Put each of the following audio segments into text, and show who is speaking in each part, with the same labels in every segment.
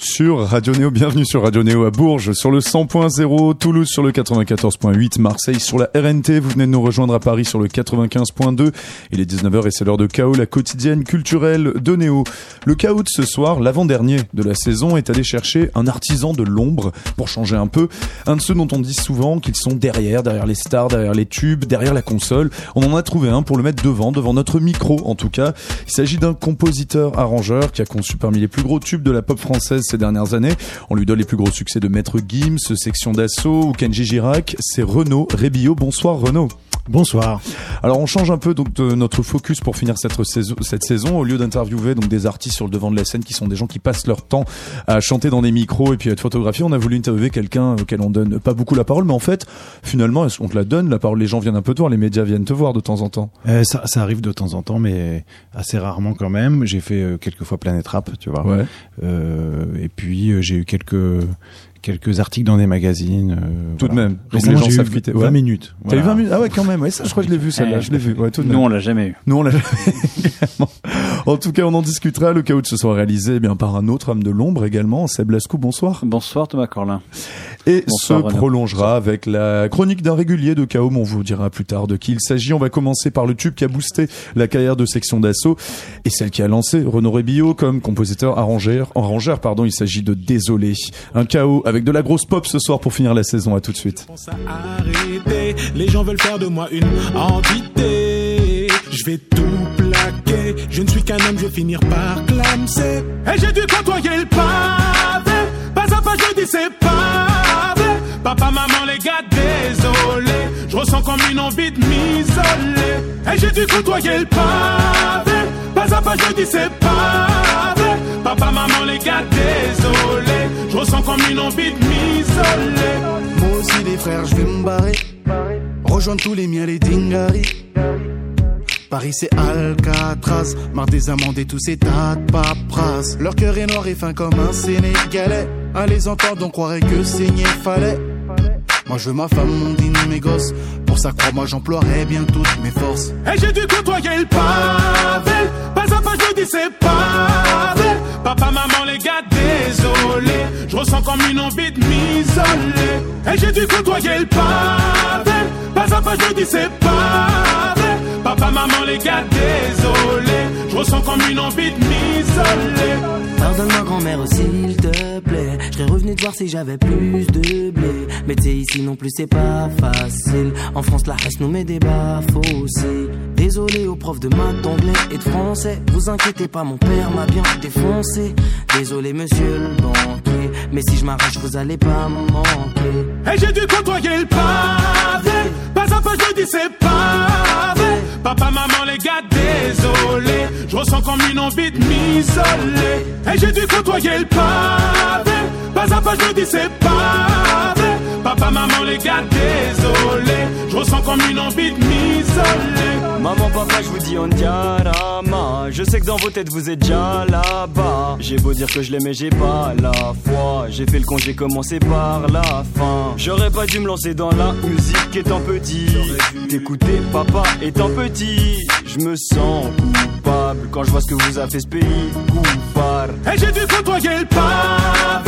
Speaker 1: sur Radio Néo, bienvenue sur Radio Néo à Bourges, sur le 100.0, Toulouse sur le 94.8, Marseille sur la RNT, vous venez de nous rejoindre à Paris sur le 95.2, il est 19h et c'est l'heure de Chaos, la quotidienne culturelle de Néo. Le Chaos de ce soir, l'avant-dernier de la saison, est allé chercher un artisan de l'ombre, pour changer un peu, un de ceux dont on dit souvent qu'ils sont derrière, derrière les stars, derrière les tubes, derrière la console. On en a trouvé un pour le mettre devant, devant notre micro en tout cas. Il s'agit d'un compositeur-arrangeur qui a conçu parmi les plus gros tubes de la pop française ces dernières années. On lui donne les plus gros succès de Maître Gims, Section d'Assaut ou Kenji Girac. C'est Renaud Rébillot. Bonsoir Renaud.
Speaker 2: Bonsoir.
Speaker 1: Alors on change un peu donc de notre focus pour finir cette saison. Cette saison au lieu d'interviewer donc des artistes sur le devant de la scène qui sont des gens qui passent leur temps à chanter dans des micros et puis à être photographiés, on a voulu interviewer quelqu'un auquel on donne pas beaucoup la parole, mais en fait finalement on te la donne? La parole. Les gens viennent un peu te voir, les médias viennent te voir de temps en temps.
Speaker 2: Euh, ça, ça, arrive de temps en temps, mais assez rarement quand même. J'ai fait euh, quelques fois Planète Rap, tu vois.
Speaker 1: Ouais.
Speaker 2: Euh, et puis euh, j'ai eu quelques quelques articles dans des magazines. Euh,
Speaker 1: tout
Speaker 2: voilà.
Speaker 1: de même. Donc les gens savent
Speaker 2: 20 ouais. minutes.
Speaker 1: T'as eu 20 minutes? Ah ouais, quand même. Ouais, ça, je crois que je l'ai vu celle-là. Je l'ai vu. Ouais, tout de
Speaker 3: Nous, on l'a jamais eu.
Speaker 1: Nous, on l'a jamais. en tout cas, on en discutera. Le de ce soit réalisé eh bien par un autre homme de l'ombre également, Seb Lascou. Bonsoir.
Speaker 3: Bonsoir Thomas Corlin.
Speaker 1: Et bonsoir, se Renaud. prolongera avec la chronique d'un régulier de chaos. On vous dira plus tard de qui il s'agit. On va commencer par le tube qui a boosté la carrière de Section d'Assaut et celle qui a lancé Renaud Rébillot comme compositeur arrangeur. Arrangeur, pardon. Il s'agit de Désolé. Un chaos avec de la grosse pop ce soir pour finir la saison. À tout de suite.
Speaker 4: Les gens veulent faire de moi une entité. Je vais tout plaquer. Je ne suis qu'un homme, je vais finir par clamser. Et j'ai dû côtoyer le pavé. Pas à pas, je dis c'est pavé. Papa, maman, les gars, désolé. Je ressens comme une envie de m'isoler. Et j'ai dû côtoyer le pavé. Pas à pas, je dis c'est pavé. Papa, maman, les gars, désolé. Je ressens comme une envie de m'isoler.
Speaker 5: Moi aussi, les frères, je vais me barrer. Rejoindre tous les miens, les dingaris. Paris c'est Alcatraz, marre des amendes et tous ces tas de paperasse. Leur cœur est noir et fin comme un Sénégalais. À les entendre, on croirait que saigner fallait. Moi je veux ma femme, mon dîner, mes gosses. Pour ça, crois-moi, j'emploierai bien toutes mes forces.
Speaker 4: Et j'ai dû côtoyer le pavé. Pas à pas, je dis c'est pavé. Papa, maman, les gars, désolé. Je ressens comme une envie de m'isoler. Et j'ai dû côtoyer le pavé. Pas à pas, je dis c'est pavé. Papa, maman, les gars, désolé. Je ressens comme une envie de m'isoler.
Speaker 6: Pardonne-moi, grand-mère, s'il te plaît. Je revenu te voir si j'avais plus de blé. Mais t'es ici non plus, c'est pas facile. En France, la hache nous met des aussi. Désolé aux profs de maths, d'anglais et de français. Vous inquiétez pas, mon père m'a bien défoncé. Désolé, monsieur le banquier. Mais si je m'arrache, vous allez pas me manquer.
Speaker 4: Et j'ai dû côtoyer le pavé. Pas à pas, je dis c'est pavé. Papa, maman, les gars, désolé. Je ressens comme une envie de m'isoler. Et j'ai dû côtoyer le pavé. Pas à pas, je dis c'est pavé. Papa, maman, les gars, désolé. Je ressens comme une envie de m'isoler.
Speaker 7: Maman, papa, je vous dis on diarama. Je sais que dans vos têtes vous êtes déjà là-bas. J'ai beau dire que je l'aimais, j'ai pas la foi. J'ai fait le con, j'ai commencé par la fin. J'aurais pas dû me lancer dans la musique étant petit. T'écouter papa étant petit. Je me sens coupable quand je vois ce que vous a fait ce pays. Coupable.
Speaker 4: Et j'ai dû côtoyer le pavé.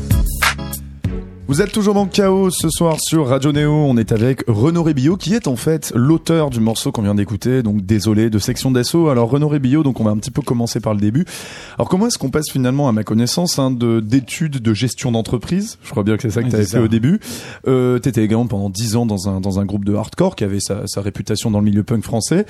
Speaker 1: Vous êtes toujours dans le chaos ce soir sur Radio Néo. On est avec Renaud Rébillot qui est en fait l'auteur du morceau qu'on vient d'écouter. Donc désolé de section d'assaut. Alors Renaud Rébillot, donc on va un petit peu commencer par le début. Alors comment est-ce qu'on passe finalement à ma connaissance hein, de d'études de gestion d'entreprise? Je crois bien que c'est ça que tu avais fait au début. Euh, T'étais également pendant 10 ans dans un dans un groupe de hardcore qui avait sa, sa réputation dans le milieu punk français.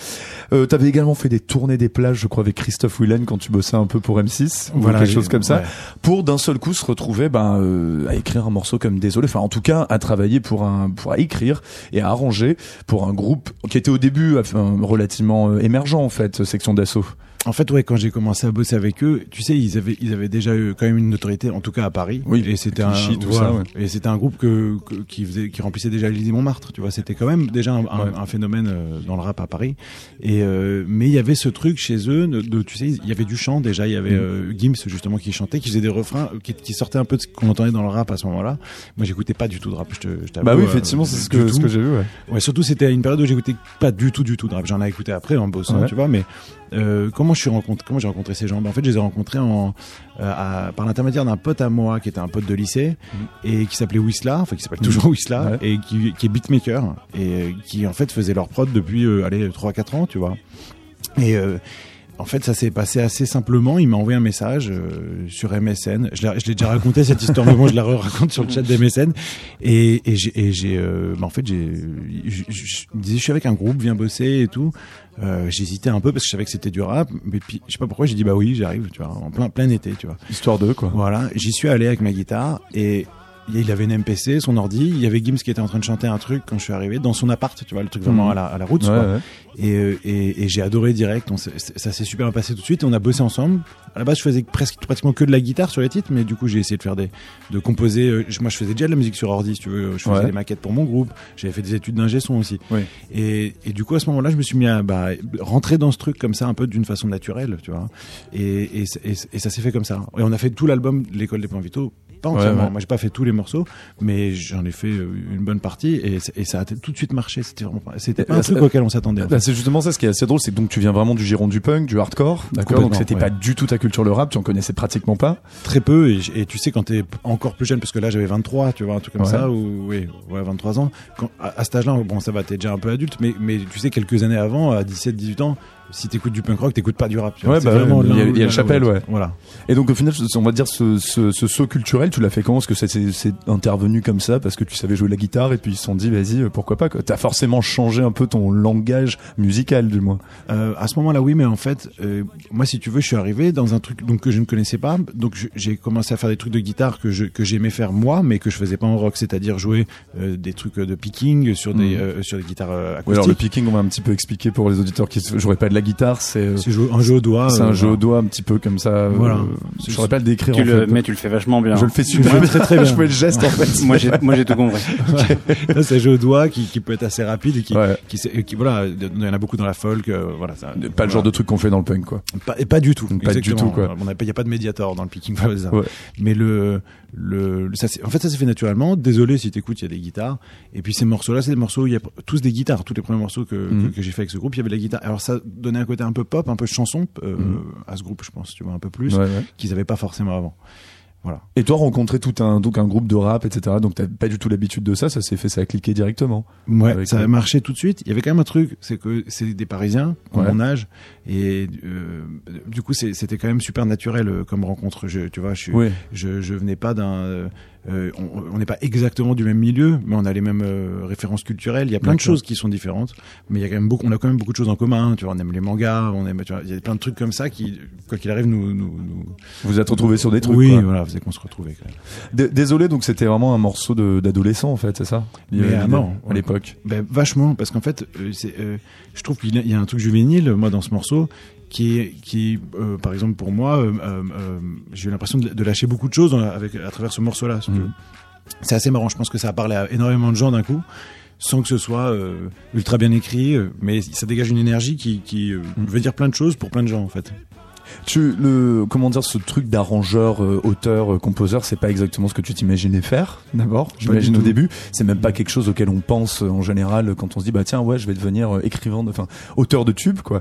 Speaker 1: Euh, T'avais également fait des tournées des plages, je crois, avec Christophe Willen quand tu bossais un peu pour M6 ou quelque chose comme ça
Speaker 2: ouais.
Speaker 1: pour d'un seul coup se retrouver ben, euh, à écrire un morceau comme Désolé, enfin en tout cas à travailler pour un pour écrire et à arranger pour un groupe qui était au début relativement euh, émergent en fait, Section d'assaut.
Speaker 2: En fait, ouais, quand j'ai commencé à bosser avec eux, tu sais, ils avaient, ils avaient déjà eu quand même une notoriété, en tout cas à Paris.
Speaker 1: Oui,
Speaker 2: et c'était un,
Speaker 1: Clichy, tout
Speaker 2: voilà.
Speaker 1: ça, ouais.
Speaker 2: et c'était un groupe que, que- qui faisait, qui remplissait déjà l'Élysée Montmartre. Tu vois, c'était quand même déjà un, un-
Speaker 1: Ouais.
Speaker 2: un phénomène euh, dans le rap à Paris. Et euh, mais il y avait ce truc chez eux, de, de- tu sais, il y avait du chant déjà. Il y avait
Speaker 1: Mm.
Speaker 2: euh, Gims justement qui chantait, qui faisait des refrains, qui, qui sortaient un peu de ce qu'on entendait dans le rap à ce moment-là. Moi, j'écoutais pas du tout de rap. Je te, je t'avoue,
Speaker 1: Bah oui,
Speaker 2: euh,
Speaker 1: effectivement, c'est ce que, ce que j'ai vu, ouais.
Speaker 2: Ouais, surtout c'était une période où j'écoutais pas du tout du tout de rap. J'en ai écouté après en bossant, tu vois. Mais euh, comment je suis rencontré, comment j'ai rencontré ces gens? Ben, En fait, je les ai rencontrés en, euh, à- par l'intermédiaire d'un pote à moi qui était un pote de lycée et qui s'appelait Wisla, enfin qui s'appelle toujours Wisla
Speaker 1: Ouais.
Speaker 2: et qui, qui est beatmaker et qui en fait faisait leur prod depuis euh, allez 3-4 ans, tu vois. Et euh, en fait, ça s'est passé assez simplement. Il m'a envoyé un message euh, sur MSN. Je l'ai déjà raconté cette histoire, mais bon, je la raconte sur le chat d'MSN. Et, et j'ai, et j'ai, euh, bah, en fait, j'ai, je, disais, je suis avec un groupe, viens bosser et tout. Euh, j'hésitais un peu parce que je savais que c'était du rap, mais puis je sais pas pourquoi. J'ai dit bah oui, j'arrive, tu vois, en plein plein été, tu vois.
Speaker 1: Histoire d'eux, quoi.
Speaker 2: Voilà, j'y suis allé avec ma guitare et il avait une MPC, son ordi, il y avait Gims qui était en train de chanter un truc quand je suis arrivé dans son appart, tu vois, le truc vraiment
Speaker 1: Mhm.
Speaker 2: à la, à la route,
Speaker 1: Ouais,
Speaker 2: quoi.
Speaker 1: ouais.
Speaker 2: Et, euh, et, et j'ai adoré direct. On ça s'est super bien passé tout de suite. Et on a bossé ensemble. À la base, je faisais presque pratiquement que de la guitare sur les titres, mais du coup, j'ai essayé de faire des, de composer. euh, je- Moi, je faisais déjà de la musique sur ordi, si tu veux. Je faisais
Speaker 1: Ouais.
Speaker 2: des maquettes pour mon groupe. J'avais fait des études d'ingé son aussi. Et, et du coup, à ce moment-là, je me suis mis à bah, rentrer dans ce truc comme ça, un peu d'une façon naturelle, tu vois. Et, et, ça s'est fait comme ça. Et on a fait tout l'album de l'école des plans vitaux. Pas entièrement.
Speaker 1: ouais.
Speaker 2: Moi, j'ai pas fait tous les morceaux, mais j'en ai fait euh, une bonne partie et, ça a tout de suite marché. C'était vraiment, c'était pas un
Speaker 1: Bah,
Speaker 2: truc
Speaker 1: ça-
Speaker 2: auquel on s'attendait. en fait.
Speaker 1: Bah, c'est justement ça, ce qui est assez drôle, c'est que donc tu viens vraiment du giron du punk, du hardcore, d'accord Donc c'était
Speaker 2: ouais.
Speaker 1: pas du tout ta culture le rap, tu en connaissais pratiquement pas.
Speaker 2: très peu et, tu sais quand t'es encore plus jeune parce que là j'avais 23 tu vois un truc comme ça ou oui ouais 23 ans quand, à, à cet âge-là bon ça va t'es déjà un peu adulte mais mais tu sais quelques années avant à 17 18 ans si t'écoutes du punk rock t'écoutes pas du rap.
Speaker 1: Ouais, bah,
Speaker 2: vraiment
Speaker 1: il y a-
Speaker 2: l'un
Speaker 1: il y a
Speaker 2: ou
Speaker 1: le chapelle, ouais.
Speaker 2: voilà
Speaker 1: Et donc au final, on va dire ce, ce, ce saut culturel, tu l'as fait comment? Parce que c'est- intervenu comme ça, parce que tu savais jouer de la guitare, et puis ils se sont dit, vas-y, euh, pourquoi pas. T'as forcément changé un peu ton langage musical, du moins.
Speaker 2: Euh, à ce moment-là, oui, mais en fait, euh, moi, si tu veux, je suis arrivé dans un truc donc que je ne connaissais pas. Donc, j'ai commencé à faire des trucs de guitare que je que j'aimais faire moi, mais que je faisais pas en rock, c'est-à-dire jouer euh, des trucs de picking sur des euh, sur des guitares euh,
Speaker 1: Ouais, alors le
Speaker 2: acoustiques.
Speaker 1: picking, on va un petit peu expliquer pour les auditeurs qui ne joueraient pas de la guitare, c'est euh,
Speaker 2: un jeu au doigt.
Speaker 1: c'est
Speaker 2: euh,
Speaker 1: un jeu au doigt un petit peu comme ça. euh,
Speaker 2: Voilà.
Speaker 1: Je saurais pas le décrire
Speaker 3: Tu
Speaker 1: en
Speaker 3: le,
Speaker 1: fait.
Speaker 3: mais tu le fais vachement bien.
Speaker 1: Je le fais super
Speaker 2: Ouais, très, très bien.
Speaker 1: je fais le geste en fait.
Speaker 3: Moi, j'ai, moi, j'ai tout compris.
Speaker 2: Là, c'est un jeu au doigt qui, qui peut être assez rapide et qui,
Speaker 1: Ouais.
Speaker 2: qui, voilà, il y en a beaucoup dans la folk, euh, voilà. Ça,
Speaker 1: Pas le genre de truc qu'on fait dans le punk quoi.
Speaker 2: Pas, et pas du tout.
Speaker 1: Pas du tout, quoi.
Speaker 2: Il n'y a pas de médiator dans le picking.
Speaker 1: Ouais.
Speaker 2: Mais le, le, ça, en fait, ça s'est fait naturellement. Désolé si t'écoutes, il y a des guitares. Et puis ces morceaux-là, c'est des morceaux, où il y a tous des guitares. Tous les premiers morceaux que,
Speaker 1: Mhm.
Speaker 2: que, que j'ai fait avec ce groupe, il y avait de la guitare. Alors ça donnait un côté un peu pop, un peu chanson euh,
Speaker 1: Mhm.
Speaker 2: à ce groupe, je pense. Tu vois un peu plus
Speaker 1: Ouais, ouais.
Speaker 2: qu'ils avaient pas forcément avant. Voilà.
Speaker 1: Et toi, rencontrer tout un donc un groupe de rap, etc. Donc t'as pas du tout l'habitude de ça, ça s'est fait, ça a cliqué directement.
Speaker 2: Ouais,
Speaker 1: Avec
Speaker 2: ça a marché tout de suite. Il y avait quand même un truc, c'est que c'est des Parisiens,
Speaker 1: Ouais.
Speaker 2: mon âge, et euh, du coup c'était quand même super naturel euh, comme rencontre. Je, tu vois, je,
Speaker 1: Oui.
Speaker 2: je, je venais pas d'un, euh, on n'est pas exactement du même milieu, mais on a les mêmes euh, références culturelles. Il y a plein de choses qui sont différentes, mais il y a quand même beaucoup, on a quand même beaucoup de choses en commun. Tu vois, on aime les mangas, on aime, tu vois, il y a plein de trucs comme ça qui, quoi qu'il arrive, nous, nous, nous
Speaker 1: Vous êtes retrouvés sur des trucs.
Speaker 2: oui,
Speaker 1: quoi.
Speaker 2: voilà, c'est qu'on se retrouvait quand même.
Speaker 1: Désolé, donc c'était vraiment un morceau d'adolescent en fait, c'est ça?
Speaker 2: Mais
Speaker 1: L'idée,
Speaker 2: à mort,
Speaker 1: à l'époque.
Speaker 2: Ben, vachement, parce qu'en fait, euh, c'est, euh, je trouve qu'il y a- il y a un truc juvénile, moi, dans ce morceau, qui est, qui, euh, par exemple, pour moi, euh, euh, j'ai eu l'impression de, de lâcher beaucoup de choses avec, à travers ce morceau-là.
Speaker 1: Mhm.
Speaker 2: C'est assez marrant, je pense que ça a parlé à énormément de gens d'un coup, sans que ce soit euh, ultra bien écrit, euh, mais ça dégage une énergie qui, qui euh,
Speaker 1: Mhm.
Speaker 2: veut dire plein de choses pour plein de gens, en fait.
Speaker 1: Tu le comment dire ce truc d'arrangeur, euh, auteur, euh, composeur, c'est pas exactement ce que tu t'imaginais faire d'abord. J'imagine au début, c'est même pas quelque chose auquel on pense euh, en général quand on se dit bah tiens ouais je vais devenir euh, écrivain, de- enfin auteur de tubes quoi.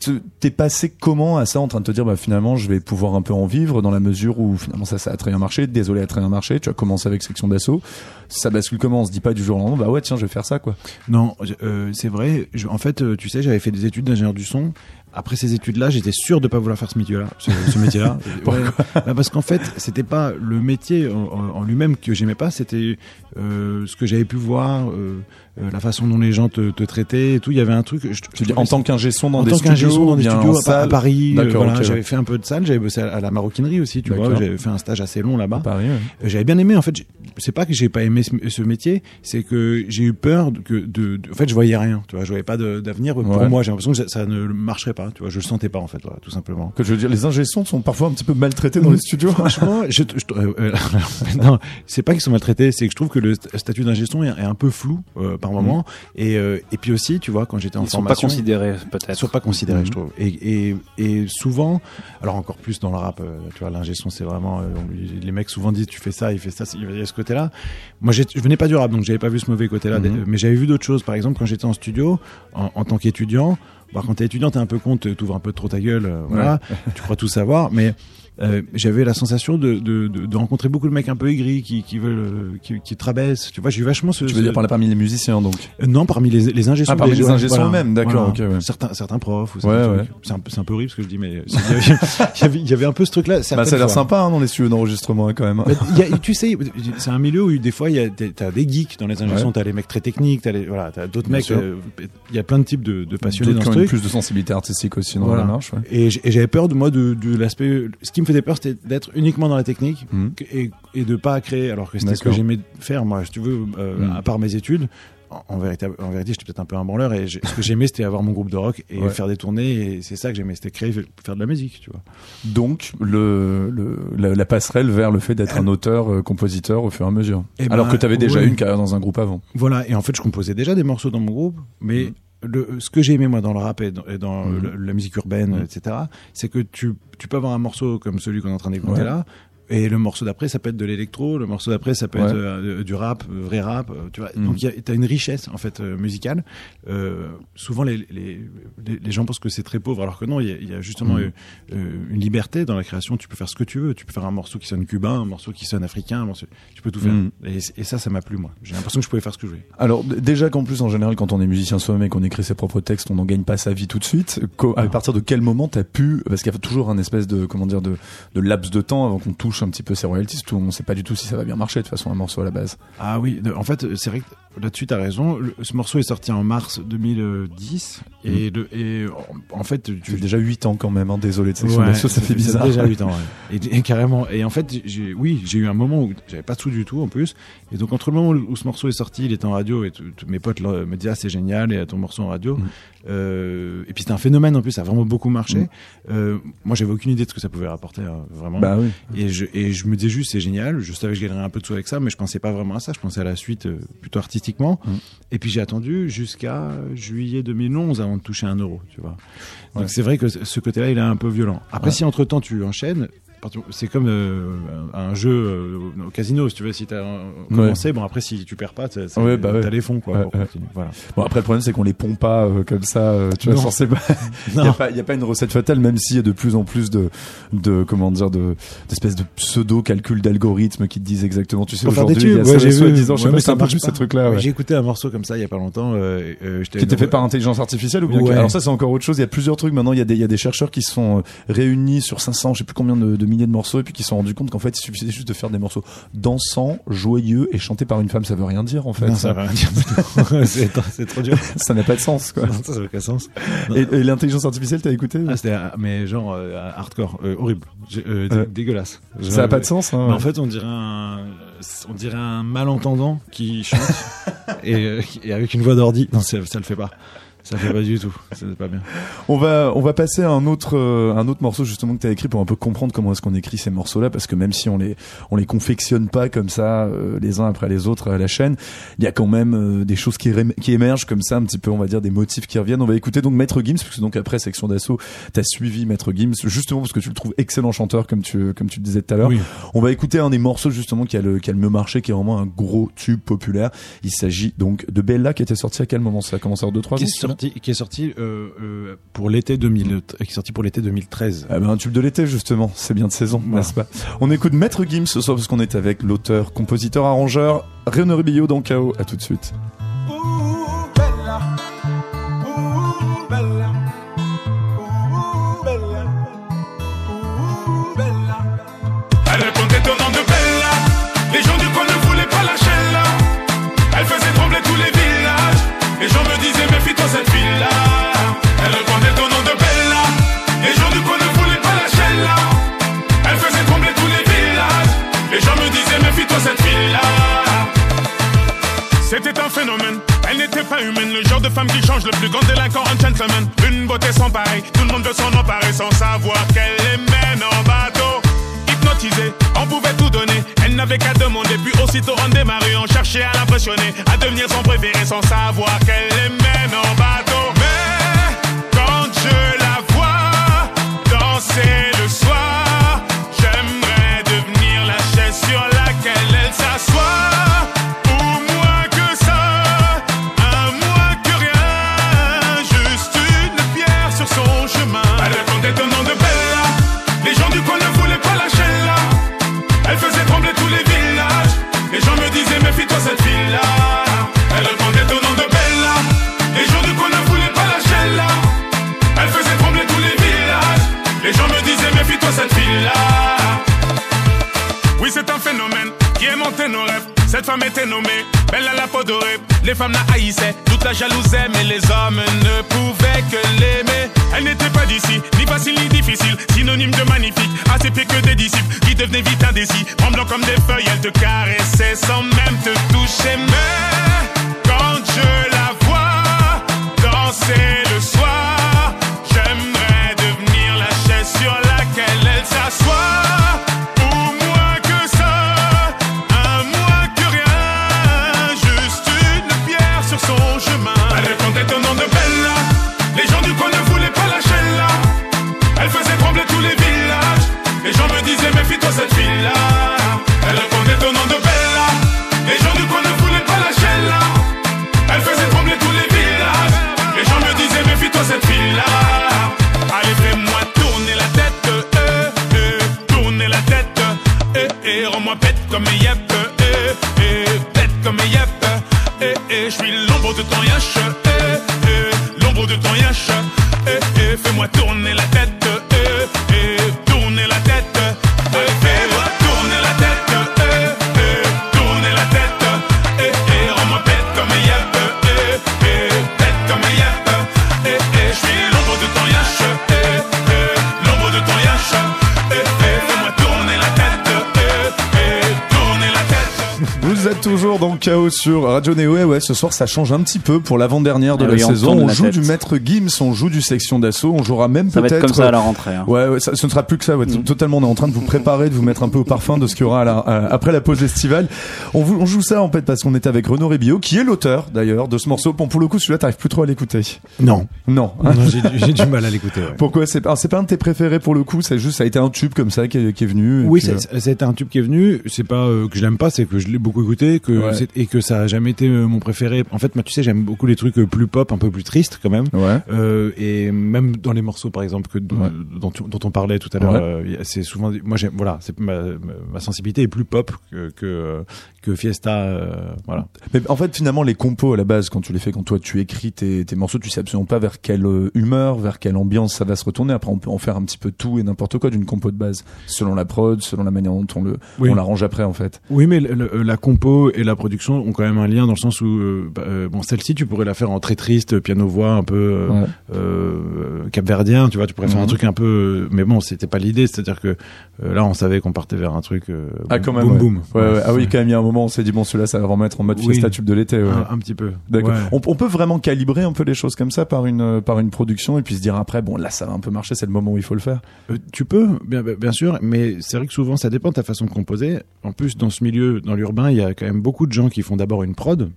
Speaker 1: Tu t'es passé comment à ça en train de te dire bah finalement je vais pouvoir un peu en vivre dans la mesure où finalement ça ça a très bien marché, désolé a très bien marché, tu as commencé avec section d'assaut, ça bascule comment? On se dit pas du jour au lendemain bah ouais tiens je vais faire ça quoi.
Speaker 2: Non, euh, c'est vrai. Je- en fait, tu sais, j'avais fait des études d'ingénieur du son. Après ces études-là, j'étais sûr de pas vouloir faire ce métier-là. Ce, ce métier-là. Ouais. Bah, parce qu'en fait, c'était pas le métier en lui-même que j'aimais pas. C'était euh, ce que j'avais pu voir, euh, euh, la façon dont les gens te, te traitaient et tout. Il y avait un truc. Je,
Speaker 1: Tu dis en tant qu'ingé son dans
Speaker 2: en
Speaker 1: des
Speaker 2: tant qu'ingé
Speaker 1: studios,
Speaker 2: son dans des studios à, Paris, euh, voilà, j'avais
Speaker 1: ouais.
Speaker 2: fait un peu de salle, j'avais bossé à, à la maroquinerie aussi, tu vois, j'avais fait un stage assez long là-bas.
Speaker 1: ouais.
Speaker 2: Euh, J'avais bien aimé en fait. C'est pas que j'ai pas aimé ce, ce métier, c'est que j'ai eu peur de, que de, de- En fait, je voyais rien. Tu vois, je voyais pas d'avenir pour
Speaker 1: Ouais.
Speaker 2: moi. J'ai l'impression que ça, ça ne marcherait pas. tu vois, je le sentais pas en fait, voilà, tout simplement.
Speaker 1: Que je veux dire, les ingé sons sont parfois un petit peu maltraités dans les studios.
Speaker 2: Franchement, je, je- euh, non, c'est pas qu'ils sont maltraités, c'est que je trouve que le st- statut d'ingé son est, est un peu flou par moment. Et, euh, et puis aussi, tu vois, quand j'étais en
Speaker 3: Ils sont pas
Speaker 2: formation,
Speaker 3: considérés
Speaker 2: ils
Speaker 3: peut-être.
Speaker 2: sont pas considérés,
Speaker 1: Mhm.
Speaker 2: je trouve. Et, et, et souvent, alors encore plus dans le rap, euh, tu vois, l'ingé son, c'est vraiment, euh, les mecs souvent disent, tu fais ça, il fait ça, il y a ce côté-là. Moi, je venais pas du rap, donc j'avais pas vu ce mauvais côté-là,
Speaker 1: Mhm.
Speaker 2: mais j'avais vu d'autres choses. Par exemple, quand j'étais en studio, en, en tant qu'étudiant, bah, quand t'es étudiant, t'es un peu con, t'ouvres un peu trop ta gueule, euh, voilà, tu crois tout savoir, mais euh, j'avais la sensation de, de, de, de rencontrer beaucoup de mecs un peu aigris qui, qui veulent, euh, qui, qui te rabaissent. Tu vois, j'ai eu vachement ce.
Speaker 1: Tu veux
Speaker 2: ce-
Speaker 1: dire par là parmi les musiciens donc?
Speaker 2: Euh, Non, parmi les, les ingé
Speaker 1: Ah, parmi les ingé sons eux-mêmes, d'accord, ok, ouais.
Speaker 2: Certains, certains profs. Ou
Speaker 1: Ouais, ouais.
Speaker 2: C'est un, peu- c'est un peu horrible ce que je dis, mais il y avait- il y un peu ce truc-là.
Speaker 1: Bah, ça a l'air sympa hein, dans les studios d'enregistrement hein, quand même. hein.
Speaker 2: Y a- tu sais, c'est un milieu où des fois il y a des- t'as des geeks dans les ingé-sons, t'as les mecs très techniques, t'as voilà, t'as d'autres mecs. Il y a plein de types de, passionnés dans ce truc.
Speaker 1: plus de sensibilité artistique aussi dans
Speaker 2: Voilà.
Speaker 1: la marche.
Speaker 2: Et j'avais peur de moi de, de l'aspect. Ce qui me faisait peur, c'était d'être uniquement dans la technique que- et, et de pas créer. Alors que c'était ce que j'aimais faire moi. Si tu veux, euh,
Speaker 1: Mhm.
Speaker 2: à part mes études. En, en vérité, en vérité, j'étais peut-être un peu un branleur et ce que j'aimais, c'était avoir mon groupe de rock et
Speaker 1: Ouais.
Speaker 2: faire des tournées. Et c'est ça que j'aimais, c'était créer, faire de la musique, tu vois.
Speaker 1: Donc le, le la, la passerelle vers le fait d'être un auteur euh, compositeur au fur et à mesure.
Speaker 2: Eh ben,
Speaker 1: Alors que tu avais déjà
Speaker 2: ouais.
Speaker 1: eu une carrière dans un groupe avant.
Speaker 2: Voilà. Et en fait, je composais déjà des morceaux dans mon groupe, mais
Speaker 1: Mhm.
Speaker 2: Le, ce que j'ai aimé moi dans le rap et dans, et dans
Speaker 1: Mhm.
Speaker 2: le- la musique urbaine,
Speaker 1: Mhm.
Speaker 2: etc., c'est que tu, tu peux avoir un morceau comme celui qu'on est en train d'écouter
Speaker 1: Ouais.
Speaker 2: là. Et le morceau d'après, ça peut être de l'électro. Le morceau d'après, ça peut
Speaker 1: Ouais.
Speaker 2: être euh, du rap, euh, vrai rap. euh, tu vois.
Speaker 1: Mhm.
Speaker 2: Donc, a une richesse en fait euh, musicale. Euh, souvent, les, les, les, les gens pensent que c'est très pauvre, alors que non. Il y y a justement
Speaker 1: Mhm.
Speaker 2: une liberté dans la création. Tu peux faire ce que tu veux. Tu peux faire un morceau qui sonne cubain, un morceau qui sonne africain. Un morceau... Tu peux tout faire.
Speaker 1: Mhm.
Speaker 2: Et, et ça, ça m'a plu moi. J'ai l'impression que je pouvais faire ce que je voulais.
Speaker 1: Alors déjà qu'en plus en général quand on est musicien soi-même et qu'on écrit ses propres textes, on n'en gagne pas sa vie tout de suite. À partir de quel moment t'as pu parce qu'il y a toujours un espèce de comment dire de, de laps de temps avant qu'on touche un petit peu ses royalties. Tout, on sait pas du tout si ça va bien marcher de toute façon un morceau à la base.
Speaker 2: Ah oui, en fait, c'est vrai que là-dessus, tu as raison. Le- ce morceau est sorti en mars 2010. Et, le, et en, fait,
Speaker 1: Tu déjà 8 ans quand même. Hein, désolé de section
Speaker 2: Ouais,
Speaker 1: ça fait bizarre.
Speaker 2: déjà 8 ans, ouais. Et, et carrément. Et en fait, j'ai, oui, j'ai eu un moment où j'avais pas de sous du tout en plus. Et donc, entre le moment où, ce morceau est sorti, il était en radio et tout- tout- mes potes là, me disaient, ah, c'est génial, et ton morceau en radio.
Speaker 1: Mhm.
Speaker 2: Euh, et puis, c'était un phénomène en plus, ça a vraiment beaucoup marché.
Speaker 1: Mhm.
Speaker 2: Euh, moi, j'avais aucune idée de ce que ça pouvait rapporter, hein, vraiment.
Speaker 1: Bah oui.
Speaker 2: Et je, et je me disais juste, c'est génial. Je savais que je gagnerais un peu de sous avec ça, mais je pensais pas vraiment à ça. Je pensais à la suite euh, plutôt artistiquement.
Speaker 1: Mm.
Speaker 2: Et puis j'ai attendu jusqu'à juillet 2011 avant de toucher un euro, tu vois. Donc
Speaker 1: Ouais.
Speaker 2: c'est vrai que ce côté-là, il est un peu violent. Après,
Speaker 1: Ouais.
Speaker 2: si entre temps tu enchaînes, c'est comme euh, un jeu euh, au casino, si tu veux, si t'as euh, commencé, bon après si tu perds pas, t'as
Speaker 1: Ouais, bah ouais.
Speaker 2: les fonds quoi.
Speaker 1: Ouais,
Speaker 2: pour
Speaker 1: ouais.
Speaker 2: Voilà.
Speaker 1: Bon après le problème c'est qu'on les pompe pas euh, comme ça. euh, tu vois, pas- Il n'y a, a pas une recette fatale, même s'il y a de plus en plus de, de comment dire, de, d'espèces de pseudo calcul d'algorithmes qui te disent exactement. Tu sais, aujourd'hui, il y a
Speaker 2: ouais, j'ai vu.
Speaker 1: je sais
Speaker 2: Ouais,
Speaker 1: pas
Speaker 2: ça marche
Speaker 1: ces ouais.
Speaker 2: J'ai écouté un morceau comme ça il y a pas longtemps. Euh,
Speaker 1: Qui était fait par intelligence artificielle ou bien
Speaker 2: Ouais.
Speaker 1: Alors ça c'est encore autre chose. Il y a plusieurs trucs maintenant. Il y a des, il y a des chercheurs qui se sont réunis sur 500, je sais plus combien de milliers de morceaux et puis qui se sont rendus compte qu'en fait il suffisait juste de faire des morceaux dansants, joyeux et chantés par une femme. Ça veut rien dire en fait.
Speaker 2: Non, ça veut rien dire c'est trop dur.
Speaker 1: Ça n'a pas de sens quoi.
Speaker 2: ça n'a aucun sens. Non.
Speaker 1: Et, et l'intelligence artificielle, t'as écouté
Speaker 2: Ah, c'était, euh, mais genre euh, hardcore, euh, horrible, euh,
Speaker 1: Ouais.
Speaker 2: dégueulasse.
Speaker 1: Ça n'a pas de sens. Hein,
Speaker 2: Mais en fait, on dirait un, on dirait un malentendant qui chante et, euh, et avec une voix d'ordi. Non, ça, ça le fait pas. Ça fait pas du tout. C'est pas bien.
Speaker 1: On va on va passer à un autre euh, un autre morceau justement que tu as écrit pour un peu comprendre comment est-ce qu'on écrit ces morceaux-là parce que même si on les on les confectionne pas comme ça euh, les uns après les autres à la chaîne, il y a quand même euh, des choses qui qui émergent comme ça un petit peu on va dire des motifs qui reviennent. On va écouter donc Maître Gims parce que donc après section d'assaut, tu as suivi Maître Gims justement parce que tu le trouves excellent chanteur comme tu comme tu le disais tout à l'heure.
Speaker 2: Oui.
Speaker 1: On va écouter un des morceaux justement qui a le qui a le mieux marché qui est vraiment un gros tube populaire. Il s'agit donc de Bella qui était sorti à quel moment ça a commencé en 2 3
Speaker 2: Qui
Speaker 1: ans
Speaker 2: est
Speaker 1: celui-là
Speaker 2: sorti, qui est sorti euh, euh, pour l'été 2000, qui est sorti pour l'été 2013.
Speaker 1: Ah ben, un tube de l'été justement, c'est bien de saison,
Speaker 2: Voilà.
Speaker 1: n'est-ce pas? On écoute Maître Gims ce soir parce qu'on est avec l'auteur, compositeur, arrangeur René Rubillot dans KO. À tout de suite.
Speaker 4: C'était un phénomène. Elle n'était pas humaine, le genre de femme qui change le plus grand délinquant en gentleman. Une beauté sans pareil, tout le monde veut s'en emparer sans savoir qu'elle les mène en bateau. Hypnotisée, on pouvait tout donner. Elle n'avait qu'à demander, puis aussitôt on démarrait. On cherchait à l'impressionner, à devenir son préféré sans savoir qu'elle les mène en bateau. Mais quand je la vois danser le soir, c'est un phénomène qui aimantait nos rêves. Cette femme était nommée Belle à la peau dorée. Les femmes la haïssaient, toute la jalousaient, mais les hommes ne pouvaient que l'aimer. Elle n'était pas d'ici, ni facile ni difficile, synonyme de magnifique. Ses pieds que des disciples qui devenaient vite indécis. Tremblant comme des feuilles, elle te caressait sans même te toucher.
Speaker 1: Chaos sur Radio Néo. Et ouais, ce soir, ça change un petit peu pour l'avant-dernière de
Speaker 3: Ah
Speaker 1: la
Speaker 3: oui,
Speaker 1: saison. On joue du maître Gims, on joue du section d'assaut, on jouera même
Speaker 3: Ça va
Speaker 1: peut-être.
Speaker 3: être comme ça à la rentrée. hein.
Speaker 1: Ouais, ouais, ça- ce ne sera plus que ça. Ouais,
Speaker 3: Mm.
Speaker 1: Totalement, on est en train de vous préparer, de vous mettre un peu au parfum de ce qu'il y aura à la- à- après la pause estivale. On, vous- on joue ça en fait parce qu'on était avec Renaud Rébillot, qui est l'auteur d'ailleurs de ce morceau. Bon, pour le coup, celui-là, t'arrives plus trop à l'écouter.
Speaker 2: Non,
Speaker 1: Non. hein.
Speaker 2: Non, j'ai du mal à l'écouter. ouais.
Speaker 1: Pourquoi? C'est pas, un de tes préférés pour le coup? C'est juste, ça a été un tube comme ça qui est, qui est venu.
Speaker 2: Oui,
Speaker 1: euh,
Speaker 2: c'est- un tube qui est venu. C'est pas euh, que je l'aime pas, c'est que je l'ai beaucoup écouté, que
Speaker 1: Ouais.
Speaker 2: Et que ça a jamais été euh, mon préféré. En fait, moi, tu sais, j'aime beaucoup les trucs euh, plus pop, un peu plus tristes quand même.
Speaker 1: Ouais.
Speaker 2: Euh, et même dans les morceaux, par exemple, que
Speaker 1: Ouais.
Speaker 2: dont, dont on parlait tout à l'heure,
Speaker 1: Ouais.
Speaker 2: euh, c'est souvent, moi, j'aime, voilà, c'est ma, ma sensibilité est plus pop que que, que Fiesta, euh, voilà.
Speaker 1: Mais en fait, finalement, les compos à la base, quand tu les fais, quand toi tu écris tes, tes morceaux, tu sais absolument pas vers quelle humeur, vers quelle ambiance ça va se retourner. Après, on peut en faire un petit peu tout et n'importe quoi d'une compo de base, selon la prod, selon la manière dont on le,
Speaker 2: Oui.
Speaker 1: on l'arrange après, en fait.
Speaker 2: Oui, mais le- le- la compo et la production ont quand même un lien dans le sens où, euh, bah, euh, bon, celle-ci, tu pourrais la faire en très triste, piano-voix, un peu euh,
Speaker 1: Ouais.
Speaker 2: euh, capverdien, tu vois, tu pourrais faire
Speaker 1: Mhm.
Speaker 2: un truc un peu... Mais bon, c'était pas l'idée, c'est-à-dire que euh, là, on savait qu'on partait vers un truc... euh,
Speaker 1: Ah, quand même. ouais. Ouais, ouais. Ah oui, quand même, il y a un moment, on s'est dit, bon, celui-là, ça va vraiment être en mode
Speaker 2: Oui.
Speaker 1: fiesta tube de l'été. ouais.
Speaker 2: Un, un petit peu.
Speaker 1: D'accord.
Speaker 2: Ouais.
Speaker 1: On, on peut vraiment calibrer un peu les choses comme ça par une, par une production et puis se dire après, bon, là, ça va un peu marcher, c'est le moment où il faut le faire.
Speaker 2: Euh, tu peux, bien, bien sûr, mais c'est vrai que souvent, ça dépend de ta façon de composer. En plus, dans ce milieu, dans l'urbain, il y a quand même beaucoup de gens qui font d'abord une prod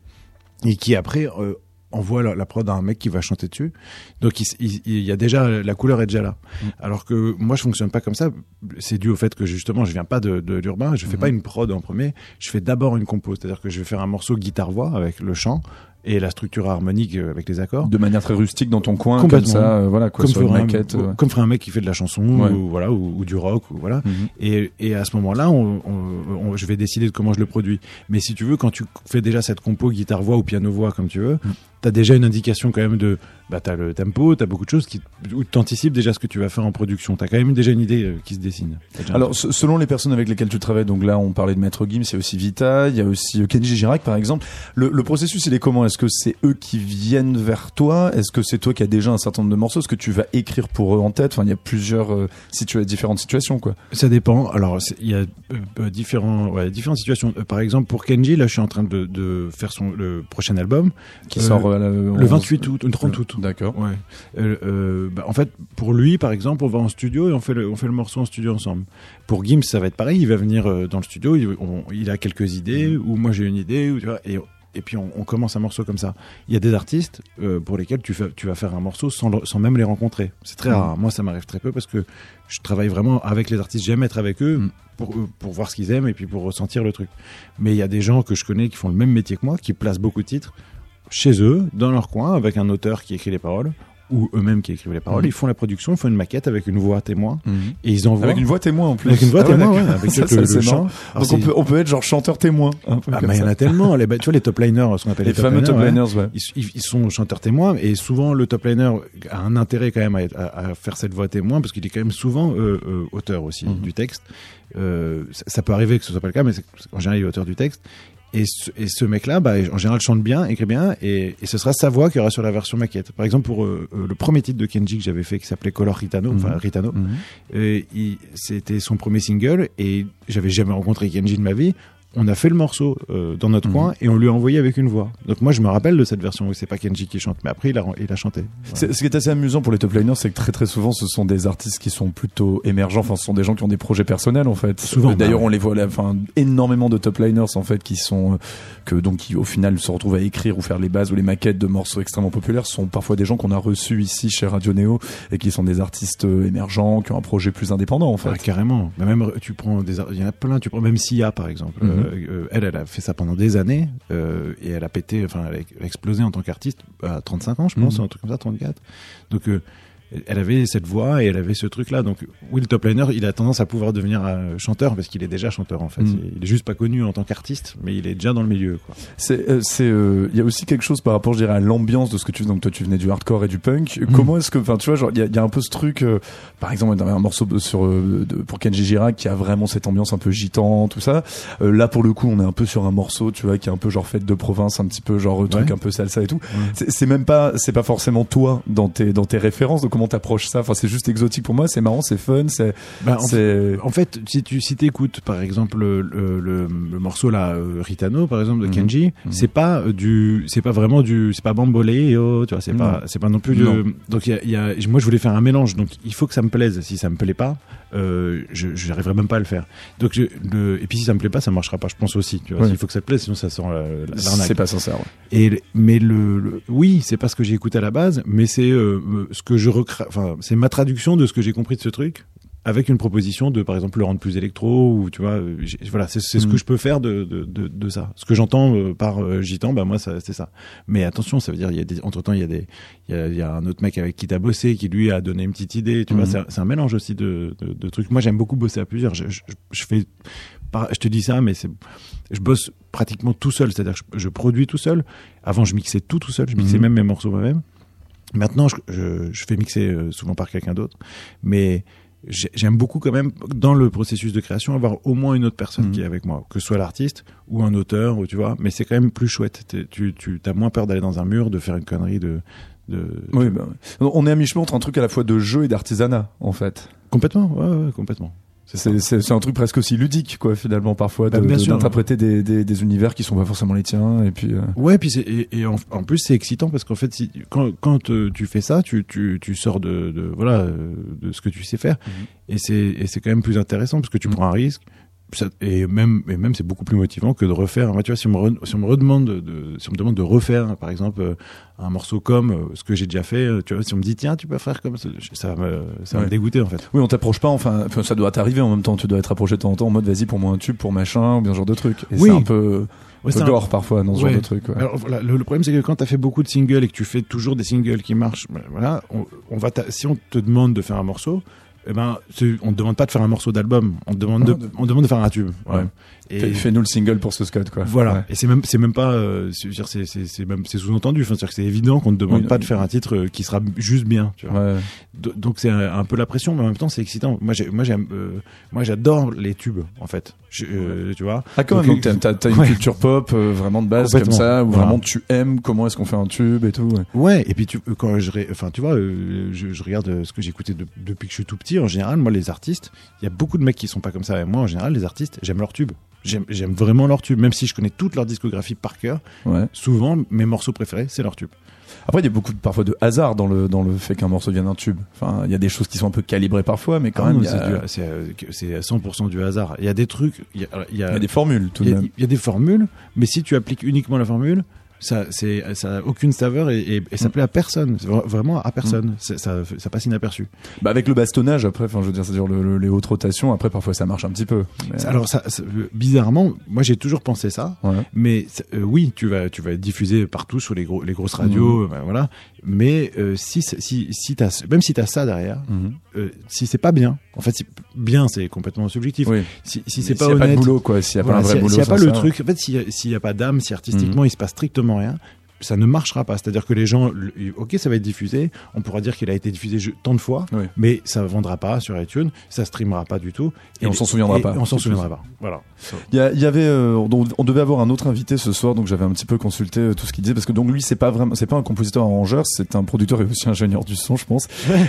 Speaker 2: et qui après... euh, envoie la, la prod à un mec qui va chanter dessus. Donc il, il- il y a déjà la couleur est déjà là. Alors que moi je fonctionne pas comme ça. C'est dû au fait que justement je viens pas de, de l'urbain. Je fais pas une prod en premier. Je fais d'abord une compo. C'est-à-dire que je vais faire un morceau guitare voix avec le chant et la structure harmonique euh, avec les accords.
Speaker 1: De manière très rustique dans ton coin, comme ça, euh, voilà, quoi,
Speaker 2: comme ferait, un,
Speaker 1: euh.
Speaker 2: comme ferait un mec qui fait de la chanson
Speaker 1: Ouais.
Speaker 2: ou voilà ou, ou du rock ou voilà
Speaker 1: Mhm.
Speaker 2: et, et à ce moment-là on, on- on- je vais décider de comment je le produis mais si tu veux quand tu fais déjà cette compo guitare voix ou piano voix comme tu veux
Speaker 1: Mhm.
Speaker 2: t'as déjà une indication quand même de bah t'as le tempo t'as beaucoup de choses qui où t'anticipes déjà ce que tu vas faire en production t'as quand même déjà une idée euh, qui se dessine
Speaker 1: Alors, se- selon les personnes avec lesquelles tu travailles, donc là, on parlait de Maître Gims, il y a aussi Vita, il y a aussi euh, Kenji Girac, par exemple. Le, le processus, il est comment? Est-ce que c'est eux qui viennent vers toi? Est-ce que c'est toi qui as déjà un certain nombre de morceaux? Est-ce que tu vas écrire pour eux en tête? Enfin, il y a plusieurs euh, situa- différentes situations, quoi.
Speaker 2: Ça dépend. Alors, il y a euh, différents, ouais, différentes situations. Par exemple, pour Kenji, là, je suis en train de, de faire son le prochain album
Speaker 1: Qui
Speaker 2: Euh,
Speaker 1: sort
Speaker 2: le 28 août, le 30 août.
Speaker 1: D'accord.
Speaker 2: Ouais. Euh, euh, bah, en fait, pour lui, par exemple, on va en studio et on fait le, on fait le morceau en studio ensemble. Pour Gims, ça va être pareil. Il va venir euh, dans le studio, il, on- il a quelques idées, ou moi j'ai une idée, ou, tu vois, et, et puis on, on commence un morceau comme ça. Il y a des artistes euh, pour lesquels tu, fais, tu vas faire un morceau sans, le- sans même les rencontrer. C'est très
Speaker 1: Mhm.
Speaker 2: rare. Moi, ça m'arrive très peu parce que je travaille vraiment avec les artistes. J'aime être avec eux.
Speaker 1: Mhm.
Speaker 2: Pour, eux- pour voir ce qu'ils aiment et puis pour ressentir le truc. Mais il y a des gens que je connais qui font le même métier que moi, qui placent beaucoup de titres chez eux, dans leur coin, avec un auteur qui écrit les paroles, ou eux-mêmes qui écrivent les paroles.
Speaker 1: Mhm.
Speaker 2: Ils font la production, ils font une maquette avec une voix témoin,
Speaker 1: Mhm.
Speaker 2: et ils envoient.
Speaker 1: Avec une voix témoin en plus.
Speaker 2: Avec une voix
Speaker 1: Ah
Speaker 2: témoin, ouais, avec
Speaker 1: Ça,
Speaker 2: le, chant.
Speaker 1: Donc on peut, on peut être genre chanteur témoin.
Speaker 2: Ah, bah, il y en a tellement. Les, bah, tu vois, les top liners, ce qu'on appelle
Speaker 1: Les
Speaker 2: les, top
Speaker 1: fameux top liners, ouais.
Speaker 2: Ils, sont chanteurs témoins et souvent le top liner a un intérêt quand même à, être- à- à faire cette voix témoin parce qu'il est quand même souvent euh, euh, auteur aussi
Speaker 1: Mhm.
Speaker 2: du texte. Euh, ça, ça peut arriver que ce soit pas le cas, mais en général il est auteur du texte. Et ce, et ce mec-là, bah, en général, chante bien, écrit bien, et, et ce sera sa voix qui aura sur la version maquette. Par exemple, pour euh, euh, le premier titre de Kenji que j'avais fait, qui s'appelait Color Ritano, enfin
Speaker 1: Mhm.
Speaker 2: Ritano,
Speaker 1: Mhm.
Speaker 2: euh, c'était son premier single, et j'avais jamais rencontré Kenji de ma vie. On a fait le morceau euh, dans notre
Speaker 1: Mhm.
Speaker 2: coin et on lui a envoyé avec une voix. Donc moi je me rappelle de cette version où c'est pas Kenji qui chante, mais après il a, il a chanté. Voilà.
Speaker 1: Ce qui est assez amusant pour les top liners, c'est que très très souvent, ce sont des artistes qui sont plutôt émergents. Enfin, ce sont des gens qui ont des projets personnels en fait.
Speaker 2: Souvent,
Speaker 1: Euh, D'ailleurs,
Speaker 2: bah
Speaker 1: on les voit là, enfin, énormément de top liners en fait qui sont euh, que donc qui au final se retrouvent à écrire ou faire les bases ou les maquettes de morceaux extrêmement populaires. Ce sont parfois des gens qu'on a reçus ici chez Radio Néo et qui sont des artistes euh, émergents, qui ont un projet plus indépendant en fait.
Speaker 2: Ah, carrément. Mais même tu prends des, il y en a plein. Tu prends même Sia par exemple.
Speaker 1: Mhm.
Speaker 2: Euh, elle, elle a fait ça pendant des années euh, et elle a pété, enfin elle a, explosé en tant qu'artiste à 35 ans, je pense,
Speaker 1: Mhm.
Speaker 2: un truc comme ça, 34. Donc euh, elle avait cette voix et elle avait ce truc là. Donc oui, le top liner, il a tendance à pouvoir devenir euh, chanteur parce qu'il est déjà chanteur en fait.
Speaker 1: Mhm.
Speaker 2: Il est juste pas connu en tant qu'artiste, mais il est déjà dans le milieu.
Speaker 1: C'est, euh, c'est, euh, il y a aussi quelque chose par rapport, je dirais, à l'ambiance de ce que tu donc toi tu venais du hardcore et du punk.
Speaker 2: Mhm.
Speaker 1: Comment est-ce que, enfin, tu vois, genre, il y a, il y a un peu ce truc, par exemple, dans un morceau sur de, pour Kenji Girac qui a vraiment cette ambiance un peu gitan, tout ça. Là, pour le coup, on est un peu sur un morceau, tu vois, qui est un peu genre fête de province, un petit peu genre truc
Speaker 2: Ouais.
Speaker 1: un peu salsa et tout. C'est, c'est même pas, c'est pas forcément toi dans tes dans tes références. Donc comment t'approches ça Enfin, c'est juste exotique pour moi. C'est marrant, c'est fun, c'est,
Speaker 2: Bah, en fait, si tu si écoutes par exemple le, le, le- le morceau là euh, Ritano par exemple de
Speaker 1: Mhm.
Speaker 2: Kenji,
Speaker 1: Mhm.
Speaker 2: c'est pas euh, du c'est pas vraiment du c'est pas bamboléo, tu vois, c'est pas c'est pas non plus
Speaker 1: Non.
Speaker 2: donc il y a, il y a- moi je voulais faire un mélange donc il faut que ça me plaise. Si ça me plaît pas, euh, je n'arriverai même pas à le faire. Donc je, le, et puis si ça me plaît pas, ça marchera pas, je pense aussi, tu vois. Il faut que ça te plaise sinon ça sent la- la- l'arnaque.
Speaker 1: c'est pas sincère. ouais.
Speaker 2: Et mais le, le- oui, c'est pas ce que j'ai écouté à la base, mais c'est euh, euh, ce que je recra... enfin c'est ma traduction de ce que j'ai compris de ce truc avec une proposition de par exemple le rendre plus électro ou tu vois euh, voilà c'est ce
Speaker 1: Mhm.
Speaker 2: que je peux faire de de, de, de ça. Ce que j'entends euh, par euh, gitan bah moi c'est ça. Mais attention ça veut dire il y a des entre temps il y a des il y a, il y a un autre mec avec qui t'as bossé qui lui a donné une petite idée tu vois
Speaker 1: Mhm.
Speaker 2: c'est un- mélange aussi de, de, de trucs. Moi j'aime beaucoup bosser à plusieurs. Je, je, je fais je te dis ça mais c'est je bosse pratiquement tout seul. C'est-à-dire que je, je produis tout seul. Avant je mixais tout tout seul. Je mixais
Speaker 1: Mhm.
Speaker 2: même mes morceaux moi-même. Maintenant, je, je, je fais mixer euh, souvent par quelqu'un d'autre, mais j'aime beaucoup quand même dans le processus de création avoir au moins une autre personne
Speaker 1: Mhm.
Speaker 2: qui est avec moi, que ce soit l'artiste ou un auteur, ou tu vois. Mais c'est quand même plus chouette. Tu, tu as moins peur d'aller dans un mur, de faire une connerie, de, de
Speaker 1: Oui, bah, on est à mi-chemin entre un truc à la fois de jeu et d'artisanat, en fait.
Speaker 2: complètement, ouais, ouais, complètement.
Speaker 1: C'est, un truc presque aussi ludique, quoi, finalement, parfois, de,
Speaker 2: Bah,
Speaker 1: de- d'interpréter des, des, des univers qui sont pas forcément les tiens, et puis. euh,
Speaker 2: Ouais, puis et, et en, en plus c'est excitant parce qu'en fait si quand quand euh, tu fais ça, tu tu tu sors de, de voilà euh, de ce que tu sais faire et c'est et c'est quand même plus intéressant parce que tu
Speaker 1: Mhm.
Speaker 2: prends un risque. Ça- et même et même c'est beaucoup plus motivant que de refaire. Tu vois, si on me re- si on me redemande de, de- si on me demande de refaire par exemple euh, un morceau comme euh, ce que j'ai déjà fait, euh, tu vois, si on me dit tiens tu peux faire comme ça, ça va me ça va
Speaker 1: Ouais.
Speaker 2: me dégoûter en fait.
Speaker 1: Oui, on t'approche pas, enfin, ça doit t'arriver en même temps, tu dois être approché de temps en temps en mode vas-y pour moi un tube, pour machin, ou bien ce genre de truc. Et
Speaker 2: Oui.
Speaker 1: c'est un peu,
Speaker 2: Ouais, c'est un-
Speaker 1: parfois dans ce
Speaker 2: Ouais.
Speaker 1: genre de truc, ouais.
Speaker 2: Alors voilà, le, le problème c'est que quand t'as fait beaucoup de singles et que tu fais toujours des singles qui marchent, ben, voilà, on, on va si on te demande de faire un morceau, eh ben, on te demande pas de faire un morceau d'album, on demande de, on demande de faire un tube.
Speaker 1: Ouais.
Speaker 2: Et
Speaker 1: Fais- Fais-nous le single pour ce Scott, quoi.
Speaker 2: voilà.
Speaker 1: Ouais.
Speaker 2: Et c'est même, c'est même pas, euh, c'est, c'est, c'est, c'est même, c'est sous-entendu. Enfin, c'est évident qu'on ne demande
Speaker 1: Oui,
Speaker 2: pas de faire un titre euh, qui sera juste bien. Tu vois.
Speaker 1: Ouais.
Speaker 2: Do- Donc c'est un, un peu la pression, mais en même temps c'est excitant. Moi, j'ai, moi, j'aime, euh, moi, j'adore les tubes, en fait. Je- euh, tu vois.
Speaker 1: Ah, quand même, t'as- une
Speaker 2: ouais.
Speaker 1: culture pop vraiment de base comme ça, où
Speaker 2: Voilà.
Speaker 1: vraiment tu aimes comment est-ce qu'on fait un tube et tout. ouais.
Speaker 2: Et puis tu, quand je, enfin, tu vois, je, je regarde ce que j'écoutais de- depuis que je suis tout petit. En général, moi, les artistes, il y a beaucoup de mecs qui sont pas comme ça. Et moi, en général, les artistes, j'aime leur tube. J'aime, vraiment leur tube, même si je connais toute leur discographie par cœur.
Speaker 1: Ouais.
Speaker 2: Souvent, mes morceaux préférés, c'est leur tube.
Speaker 1: Après, il y a beaucoup parfois de hasard dans le dans le fait qu'un morceau vienne d'un tube. Enfin, il y a des choses qui sont un peu calibrées parfois, mais quand
Speaker 2: Ah
Speaker 1: même,
Speaker 2: c'est, du- c'est, euh, 100% du hasard. Il y a des trucs, il y a, il y a-
Speaker 1: il y a des formules tout de même.
Speaker 2: il y a des formules, mais si tu appliques uniquement la formule, ça, c'est, ça a aucune saveur et, et, et ça
Speaker 1: Mm.
Speaker 2: plaît à personne. C'est vra- vraiment à personne. C'est- Ça, ça passe inaperçu.
Speaker 1: Bah, avec le bastonnage, après, enfin, je veux dire, c'est-à-dire le- le- les hautes rotations, après, parfois ça marche un petit peu. Mais-
Speaker 2: Alors, ça, bizarrement, moi j'ai toujours pensé ça.
Speaker 1: Ouais.
Speaker 2: Mais euh, oui, tu vas, tu vas être diffusé partout sur les, gros, les grosses radios,
Speaker 1: Mm.
Speaker 2: euh, ben, voilà. Mais euh, si, si, si t'as, même si t'as ça derrière,
Speaker 1: Mhm.
Speaker 2: euh, si c'est pas bien, en fait, si- bien, c'est complètement subjectif.
Speaker 1: Oui.
Speaker 2: Si, si c'est pas
Speaker 1: s'il y a
Speaker 2: honnête,
Speaker 1: pas de boulot, quoi. S'il y a
Speaker 2: Voilà,
Speaker 1: pas un vrai
Speaker 2: a-
Speaker 1: boulot.
Speaker 2: S'il n'y a pas le truc, en fait, s'il a- n'y a pas d'âme, si artistiquement
Speaker 1: Mhm.
Speaker 2: il se passe strictement rien, ça ne marchera pas. C'est-à-dire que les gens, ok, ça va être diffusé, on pourra dire qu'il a été diffusé tant de fois,
Speaker 1: Oui.
Speaker 2: mais ça ne vendra pas sur iTunes, ça streamera pas du tout.
Speaker 1: Et on s'en souviendra
Speaker 2: et
Speaker 1: pas.
Speaker 2: On s'en souviendra pas. Voilà.
Speaker 1: Il y, avait, euh, on, on devait avoir un autre invité ce soir, donc j'avais un petit peu consulté euh, tout ce qu'il disait parce que donc lui c'est pas vraiment, c'est pas un compositeur arrangeur, c'est un producteur et aussi ingénieur du son, je pense.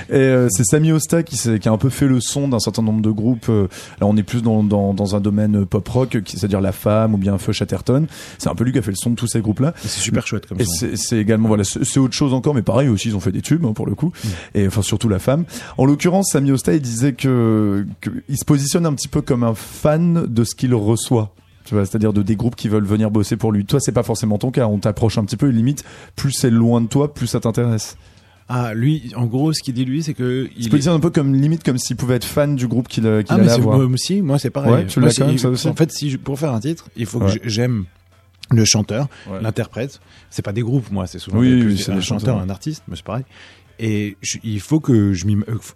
Speaker 1: Et euh, c'est Sami Osta qui, a un peu fait le son d'un certain nombre de groupes. euh, là on est plus dans, dans, dans un domaine pop rock, c'est-à-dire La Femme ou bien Feu Chatterton. C'est un peu lui qui a fait le son de tous ces groupes-là.
Speaker 2: Et C'est super chouette comme
Speaker 1: Et. C'est également voilà, c'est autre chose encore, mais pareil aussi ils ont fait des tubes hein, pour le coup,
Speaker 2: Mm.
Speaker 1: et enfin surtout la femme. En l'occurrence, Sami Osta il disait que, que il se positionne un petit peu comme un fan de ce qu'il reçoit. Tu vois, c'est-à-dire de des groupes qui veulent venir bosser pour lui. Toi, c'est pas forcément ton cas. On t'approche un petit peu, limite, plus c'est loin de toi, plus ça t'intéresse.
Speaker 2: Ah, lui, en gros, ce qu'il dit lui, c'est que
Speaker 1: Il se
Speaker 2: il est-
Speaker 1: positionne un peu comme limite comme s'il pouvait être fan du groupe qu'il euh, qu'il
Speaker 2: Ah, mais
Speaker 1: allait avoir.
Speaker 2: moi aussi, moi c'est pareil.
Speaker 1: Ouais, tu
Speaker 2: Moi,
Speaker 1: quand même, ça aussi
Speaker 2: En fait, si je- pour faire un titre, il faut que
Speaker 1: Ouais.
Speaker 2: j'aime le chanteur,
Speaker 1: Ouais.
Speaker 2: l'interprète. C'est pas des groupes, moi, c'est souvent
Speaker 1: Oui,
Speaker 2: des-
Speaker 1: oui, c'est
Speaker 2: un chanteur,
Speaker 1: chanteurs.
Speaker 2: un artiste, mais c'est pareil. Et je- il faut que je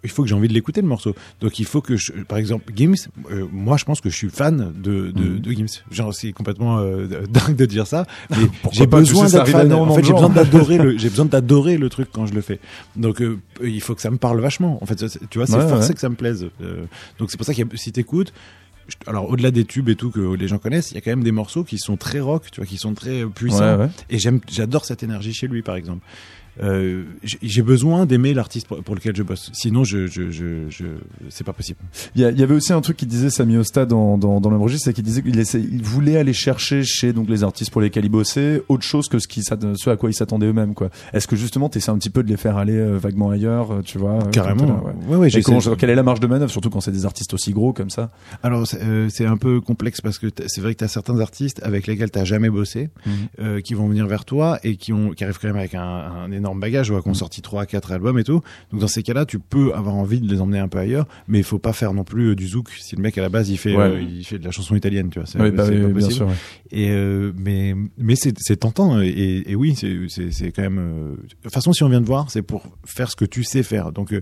Speaker 2: il faut que j'ai envie de l'écouter le morceau. Donc il faut que je, par exemple Gims, euh, moi je pense que je suis fan de de, de Gims. Genre c'est complètement euh, dingue de dire ça, mais j'ai besoin d'être fan. En fait j'ai d'adorer le j'ai besoin d'adorer le truc quand je le fais. Donc euh, il faut que ça me parle vachement. En fait tu vois c'est
Speaker 1: Ouais,
Speaker 2: forcé
Speaker 1: ouais.
Speaker 2: que ça me plaise. Donc c'est pour ça que si t'écoutes alors au-delà des tubes et tout que les gens connaissent, il y a quand même des morceaux qui sont très rock, tu vois, qui sont très puissants.
Speaker 1: Ouais, ouais.
Speaker 2: Et j'aime, j'adore cette énergie chez lui, par exemple. Euh, j'ai j'ai besoin d'aimer l'artiste pour, pour lequel je bosse. Sinon, je, je, je, je c'est pas possible.
Speaker 1: Il y, a- il y avait aussi un truc qui disait Sami Osta dans, dans, dans le registre, c'est qu'il disait qu'il il voulait aller chercher chez donc les artistes pour lesquels il bossait autre chose que ce, qui, ce à quoi ils s'attendaient eux-mêmes. quoi. Est-ce que justement tu essaies un petit peu de les faire aller euh, vaguement ailleurs, euh, tu vois
Speaker 2: Carrément.
Speaker 1: là, ouais.
Speaker 2: Ouais, ouais.
Speaker 1: Et comment- quelle est la marge de manœuvre, surtout quand c'est des artistes aussi gros comme ça?
Speaker 2: Alors, c'est euh, c'est un peu complexe parce que t'as- c'est vrai que tu as certains artistes avec lesquels t'as jamais bossé, euh, qui vont venir vers toi et qui ont, qui arrivent quand même avec un, un énorme bagage, ouais, qui ont sorti trois, quatre albums et tout. Donc dans ces cas-là, tu peux avoir envie de les emmener un peu ailleurs, mais il faut pas faire non plus euh, du zouk. Si le mec à la base il fait,
Speaker 1: Ouais.
Speaker 2: euh, il fait de la chanson italienne, tu vois, c'est
Speaker 1: bah
Speaker 2: pas
Speaker 1: bien
Speaker 2: possible.
Speaker 1: sûr.
Speaker 2: Et euh, mais mais c'est tentant et, et oui c'est c'est quand même de toute façon si on vient de voir c'est pour faire ce que tu sais faire donc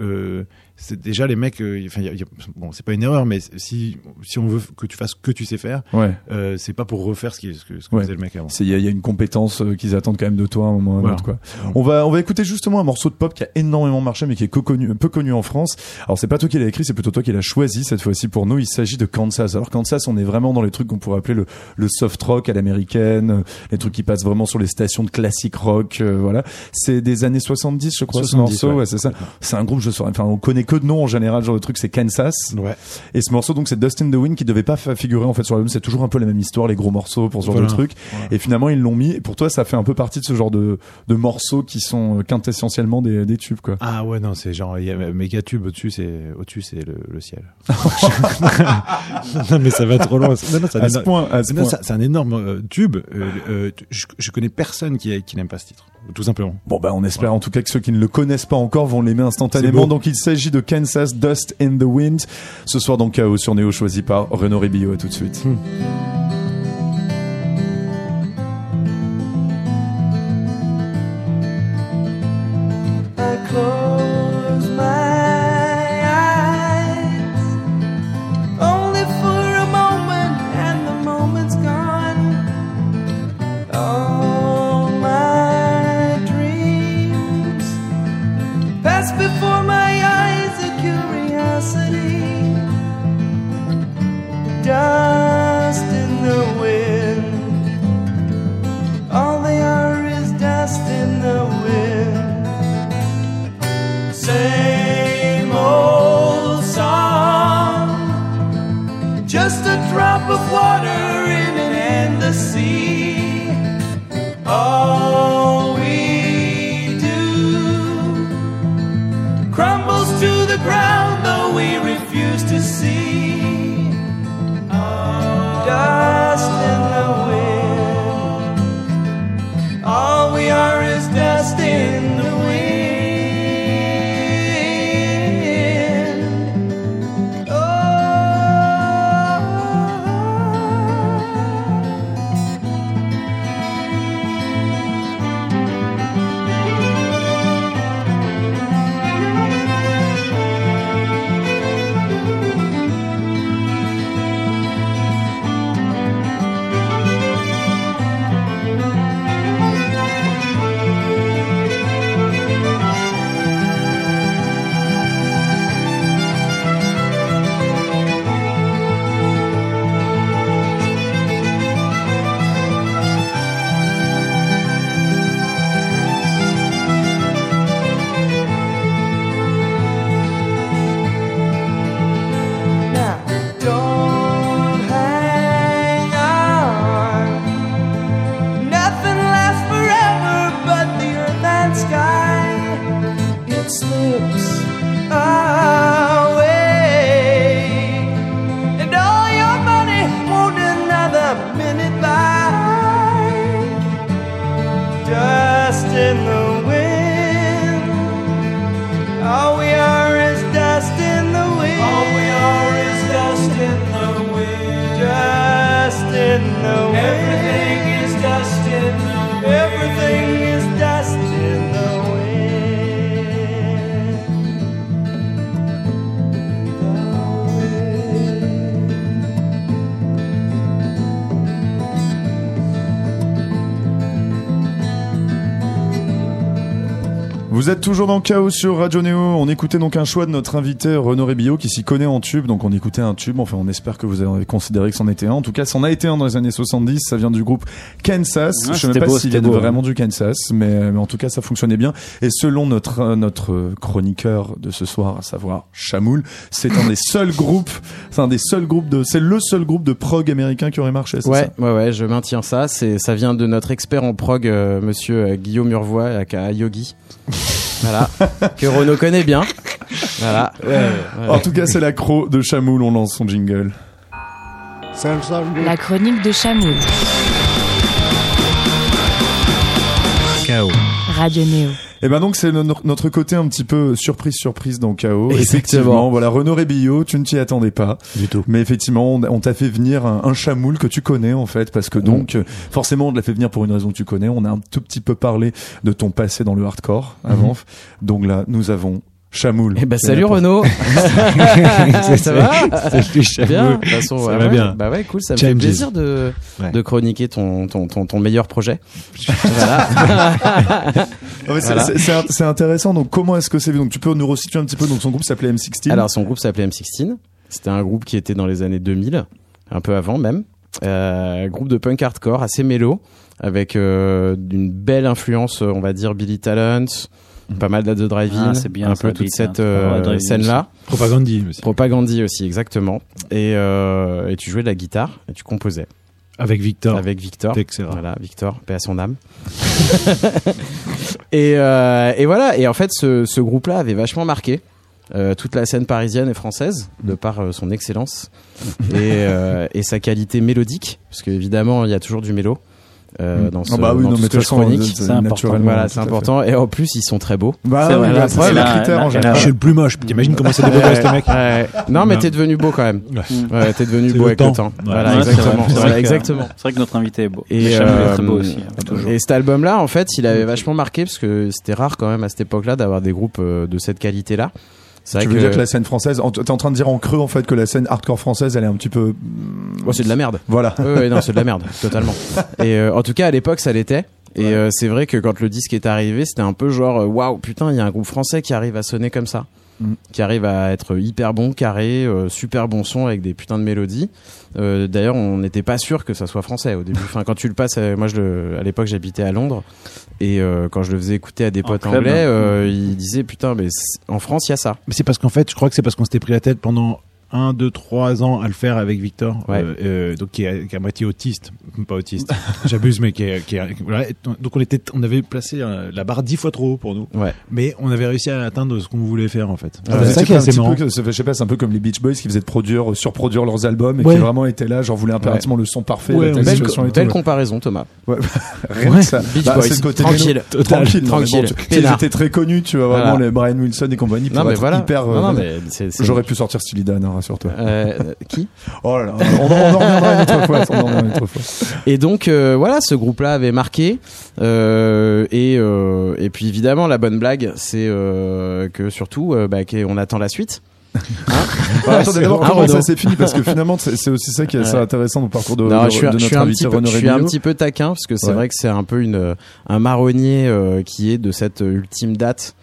Speaker 2: euh, c'est déjà les mecs euh, enfin il y a- il y a- bon c'est pas une erreur mais si si on veut que tu fasses ce que tu sais faire
Speaker 1: Ouais.
Speaker 2: euh, c'est pas pour refaire ce qui ce que, ce que
Speaker 1: Ouais.
Speaker 2: faisait le mec avant
Speaker 1: Il y, a- il y a une compétence euh, qu'ils attendent quand même de toi à un moment ou un autre, quoi. On va, on va écouter justement un morceau de pop qui a énormément marché mais qui est peu connu, peu connu en France. Alors c'est pas toi qui l'as écrit, c'est plutôt toi qui l'as choisi cette fois-ci pour nous. Il s'agit de Kansas. Alors Kansas, on est vraiment dans les trucs qu'on pourrait appeler le, le soft rock à l'américaine, les trucs qui passent vraiment sur les stations de classique rock, voilà. C'est des années 70, je crois,
Speaker 2: 70,
Speaker 1: ce morceau.
Speaker 2: Ouais,
Speaker 1: c'est ça. C'est un groupe, je saurais, enfin, on connaît que de nom en général, genre de truc, c'est Kansas.
Speaker 2: ouais
Speaker 1: Et ce morceau, donc, c'est Dust in the Wind qui devait pas figurer en fait sur l'album. C'est toujours un peu la même histoire, les gros morceaux pour ce genre
Speaker 2: Voilà.
Speaker 1: de truc.
Speaker 2: Voilà.
Speaker 1: Et finalement, ils l'ont mis. Et pour toi, ça fait un peu partie de ce genre de, de morceaux qui sont euh, quintessentiellement des, des tubes, quoi.
Speaker 2: ah ouais non c'est genre il y a méga tube au-dessus c'est au-dessus c'est le, le ciel non mais ça va trop loin non, non,
Speaker 1: ce
Speaker 2: c'est un énorme euh, tube. Euh, euh, je, je connais personne qui, qui n'aime pas ce titre, tout simplement.
Speaker 1: Bon, bah, on espère en tout cas que ceux qui ne le connaissent pas encore vont l'aimer instantanément. Donc, il s'agit de Kansas Dust in the Wind. Ce soir, dans Chaos sur Néo, choisi par Renaud Ribillot. À tout de suite.
Speaker 3: I close drop of water in an endless sea. Oh.
Speaker 1: Vous êtes toujours dans Chaos sur Radio Néo. On écoutait donc un choix de notre invité Renaud Rébillot qui s'y connaît en tube. Donc on écoutait un tube. Enfin, on espère que vous avez considéré que c'en était un. En tout cas, c'en a été un dans les années 70. Ça vient du groupe Kansas.
Speaker 8: Ah,
Speaker 1: Je sais
Speaker 8: c'était
Speaker 1: même pas s'il
Speaker 8: c'était
Speaker 1: vient vraiment du Kansas, mais, mais en tout cas, ça fonctionnait bien. Et selon notre euh, notre chroniqueur de ce soir, à savoir Chamoul, c'est un des seuls groupes. C'est un des seuls groupes de. C'est le seul groupe de prog américain qui aurait marché. c'est
Speaker 8: Ouais,
Speaker 1: ça?
Speaker 8: ouais, ouais, je maintiens ça. C'est, ça vient de notre expert en prog, euh, monsieur euh, Guillaume Urvois, aka Yogi. voilà. que Renaud connaît bien. Voilà. Ouais, ouais.
Speaker 1: En tout cas, c'est l'accro de Chamoul. On lance son jingle.
Speaker 9: La chronique de Chamoul.
Speaker 10: Chaos.
Speaker 9: Radio Néo.
Speaker 1: Et ben donc c'est no- notre côté un petit peu surprise surprise dans Chaos.
Speaker 8: Exactement.
Speaker 1: Effectivement, voilà Renaud Rébillot, tu ne t'y attendais pas
Speaker 10: Du tout.
Speaker 1: Mais effectivement, on, t'a fait venir un, un chamoul que tu connais en fait parce que donc euh, forcément on te l'a fait venir pour une raison que tu connais. On a un tout petit peu parlé de ton passé dans le hardcore avant. Donc là, nous avons Chamoul.
Speaker 8: Eh ben salut Renaud. ça va
Speaker 2: Salut,
Speaker 8: Bien.
Speaker 2: Chamoul.
Speaker 8: De toute façon,
Speaker 2: Ça
Speaker 8: ouais,
Speaker 2: va
Speaker 8: ouais.
Speaker 2: bien.
Speaker 8: Bah ouais, cool. Ça me
Speaker 2: Changes.
Speaker 8: fait plaisir de
Speaker 2: Ouais.
Speaker 8: de chroniquer ton ton ton, ton meilleur projet. voilà.
Speaker 1: Ouais, c'est-
Speaker 8: Voilà.
Speaker 1: c'est- c'est int- c'est intéressant. Donc comment est-ce que c'est vu? Donc tu peux nous resituer un petit peu. Donc son groupe s'appelait M16.
Speaker 8: Alors son groupe s'appelait M16. C'était un groupe qui était dans les années 2000, un peu avant même. Euh, groupe de punk hardcore assez mélo, avec euh, une belle influence, on va dire Billy Talent, pas mal d'Ad the Drive-In,
Speaker 10: Ah, c'est bien
Speaker 8: un peu toute cette euh, scène-là.
Speaker 2: Propagandie aussi.
Speaker 8: Propagandie aussi, exactement. Et, euh, et tu jouais de la guitare et tu composais
Speaker 2: Avec Victor.
Speaker 8: avec Victor.
Speaker 2: Etc.
Speaker 8: Voilà, Victor, paix à son âme. et, euh, et voilà, et en fait, ce, ce groupe-là avait vachement marqué euh, toute la scène parisienne et française, de par euh, son excellence et, euh, et sa qualité mélodique, parce qu'évidemment, il y a toujours du mélo. Euh, dans ce,
Speaker 1: Ah bah oui,
Speaker 8: dans
Speaker 1: non
Speaker 8: tout
Speaker 1: mais
Speaker 8: ce que je
Speaker 1: façon,
Speaker 8: chronique.
Speaker 1: c'est
Speaker 10: important.
Speaker 8: Voilà, c'est. Et en plus, ils sont très beaux.
Speaker 1: Bah
Speaker 10: C'est
Speaker 1: bah,
Speaker 10: la-
Speaker 1: en général.
Speaker 2: Je suis le plus moche. T'imagines comment c'est dégueulasse, ce mec
Speaker 8: Ouais. Non, mais t'es devenu beau quand même.
Speaker 2: Ouais.
Speaker 8: T'es devenu beau
Speaker 2: le
Speaker 8: avec
Speaker 2: temps.
Speaker 8: le temps.
Speaker 2: Ouais.
Speaker 8: Voilà, exactement.
Speaker 10: vrai, c'est vrai que-
Speaker 8: exactement.
Speaker 10: C'est vrai que notre invité est beau.
Speaker 8: Et,
Speaker 10: est
Speaker 8: euh,
Speaker 10: très beau aussi. hein.
Speaker 8: Et cet album-là, en fait, il avait vachement marqué parce que c'était rare quand même à cette époque-là d'avoir des groupes euh, de cette qualité-là. C'est
Speaker 1: Tu
Speaker 8: vrai
Speaker 1: veux
Speaker 8: que,
Speaker 1: dire que la scène française, t'es en train de dire en creux en fait que la scène hardcore française, elle est un petit peu,
Speaker 8: Bon, c'est de la merde.
Speaker 1: voilà.
Speaker 8: Ouais, ouais, non, c'est de la merde, totalement. Et euh, en tout cas, à l'époque, ça l'était. Et euh, c'est vrai que quand le disque est arrivé, c'était un peu genre euh, waouh, putain, il y a un groupe français qui arrive à sonner comme ça, Qui arrive à être hyper bon, carré, euh, super bon son avec des putains de mélodies. Euh, D'ailleurs, on n'était pas sûr que ça soit français au début. Enfin, quand tu le passes, euh, moi, je le, à l'époque, j'habitais à Londres et euh, quand je le faisais écouter à des
Speaker 10: En
Speaker 8: potes
Speaker 10: club,
Speaker 8: anglais,
Speaker 10: hein.
Speaker 8: euh, ils disaient putain, mais en France, il y a ça.
Speaker 2: Mais c'est parce qu'en fait, je crois que c'est parce qu'on s'était pris la tête pendant un, deux, trois ans à le faire avec Victor,
Speaker 8: Ouais.
Speaker 2: euh, euh, donc qui est, qui est à moitié autiste, pas autiste, j'abuse, mais qui est, qui est- voilà. donc on était, on avait placé euh, la barre dix fois trop haut pour nous,
Speaker 8: Ouais.
Speaker 2: mais on avait réussi à atteindre ce qu'on voulait faire en fait.
Speaker 1: Ah,
Speaker 2: c'est ça qui est assez
Speaker 1: peu, je sais pas, c'est un peu comme les Beach Boys qui faisaient de produire, surproduire leurs albums et
Speaker 2: Ouais.
Speaker 1: qui vraiment étaient là, genre voulaient impérativement le son parfait, la
Speaker 8: Belle,
Speaker 1: situation et
Speaker 8: belle
Speaker 1: tout.
Speaker 8: comparaison, Thomas.
Speaker 1: Ouais. Rien que ça.
Speaker 8: Beach
Speaker 1: Bah,
Speaker 8: Boys,
Speaker 1: côté
Speaker 8: tranquille,
Speaker 1: tranquille,
Speaker 8: tranquille,
Speaker 1: bon, étaient très connus, tu vois, vraiment les Brian Wilson et compagnie.
Speaker 8: Non
Speaker 1: pour
Speaker 8: mais
Speaker 1: être
Speaker 8: voilà.
Speaker 1: Hyper, J'aurais pu sortir Steely Dan, rassure-toi.
Speaker 8: Euh, qui?
Speaker 1: Oh là là, on, on en reviendra une autre fois. On en reviendra une autre fois.
Speaker 8: Et donc euh, voilà, ce groupe-là avait marqué. Euh, et, euh, et puis évidemment, la bonne blague, c'est euh, que surtout, euh, bah, qu'on attend la suite.
Speaker 1: Attendez d'abord
Speaker 8: Ah,
Speaker 1: comment
Speaker 8: Renaud.
Speaker 1: ça s'est fini? Parce que finalement c'est aussi ça qui est assez intéressant dans le parcours de,
Speaker 8: Non,
Speaker 1: de-
Speaker 8: je suis,
Speaker 1: de
Speaker 8: je suis
Speaker 1: notre
Speaker 8: un petit peu, je suis un petit peu taquin parce que c'est
Speaker 1: Ouais.
Speaker 8: vrai que c'est un peu une un marronnier euh, qui est de cette ultime date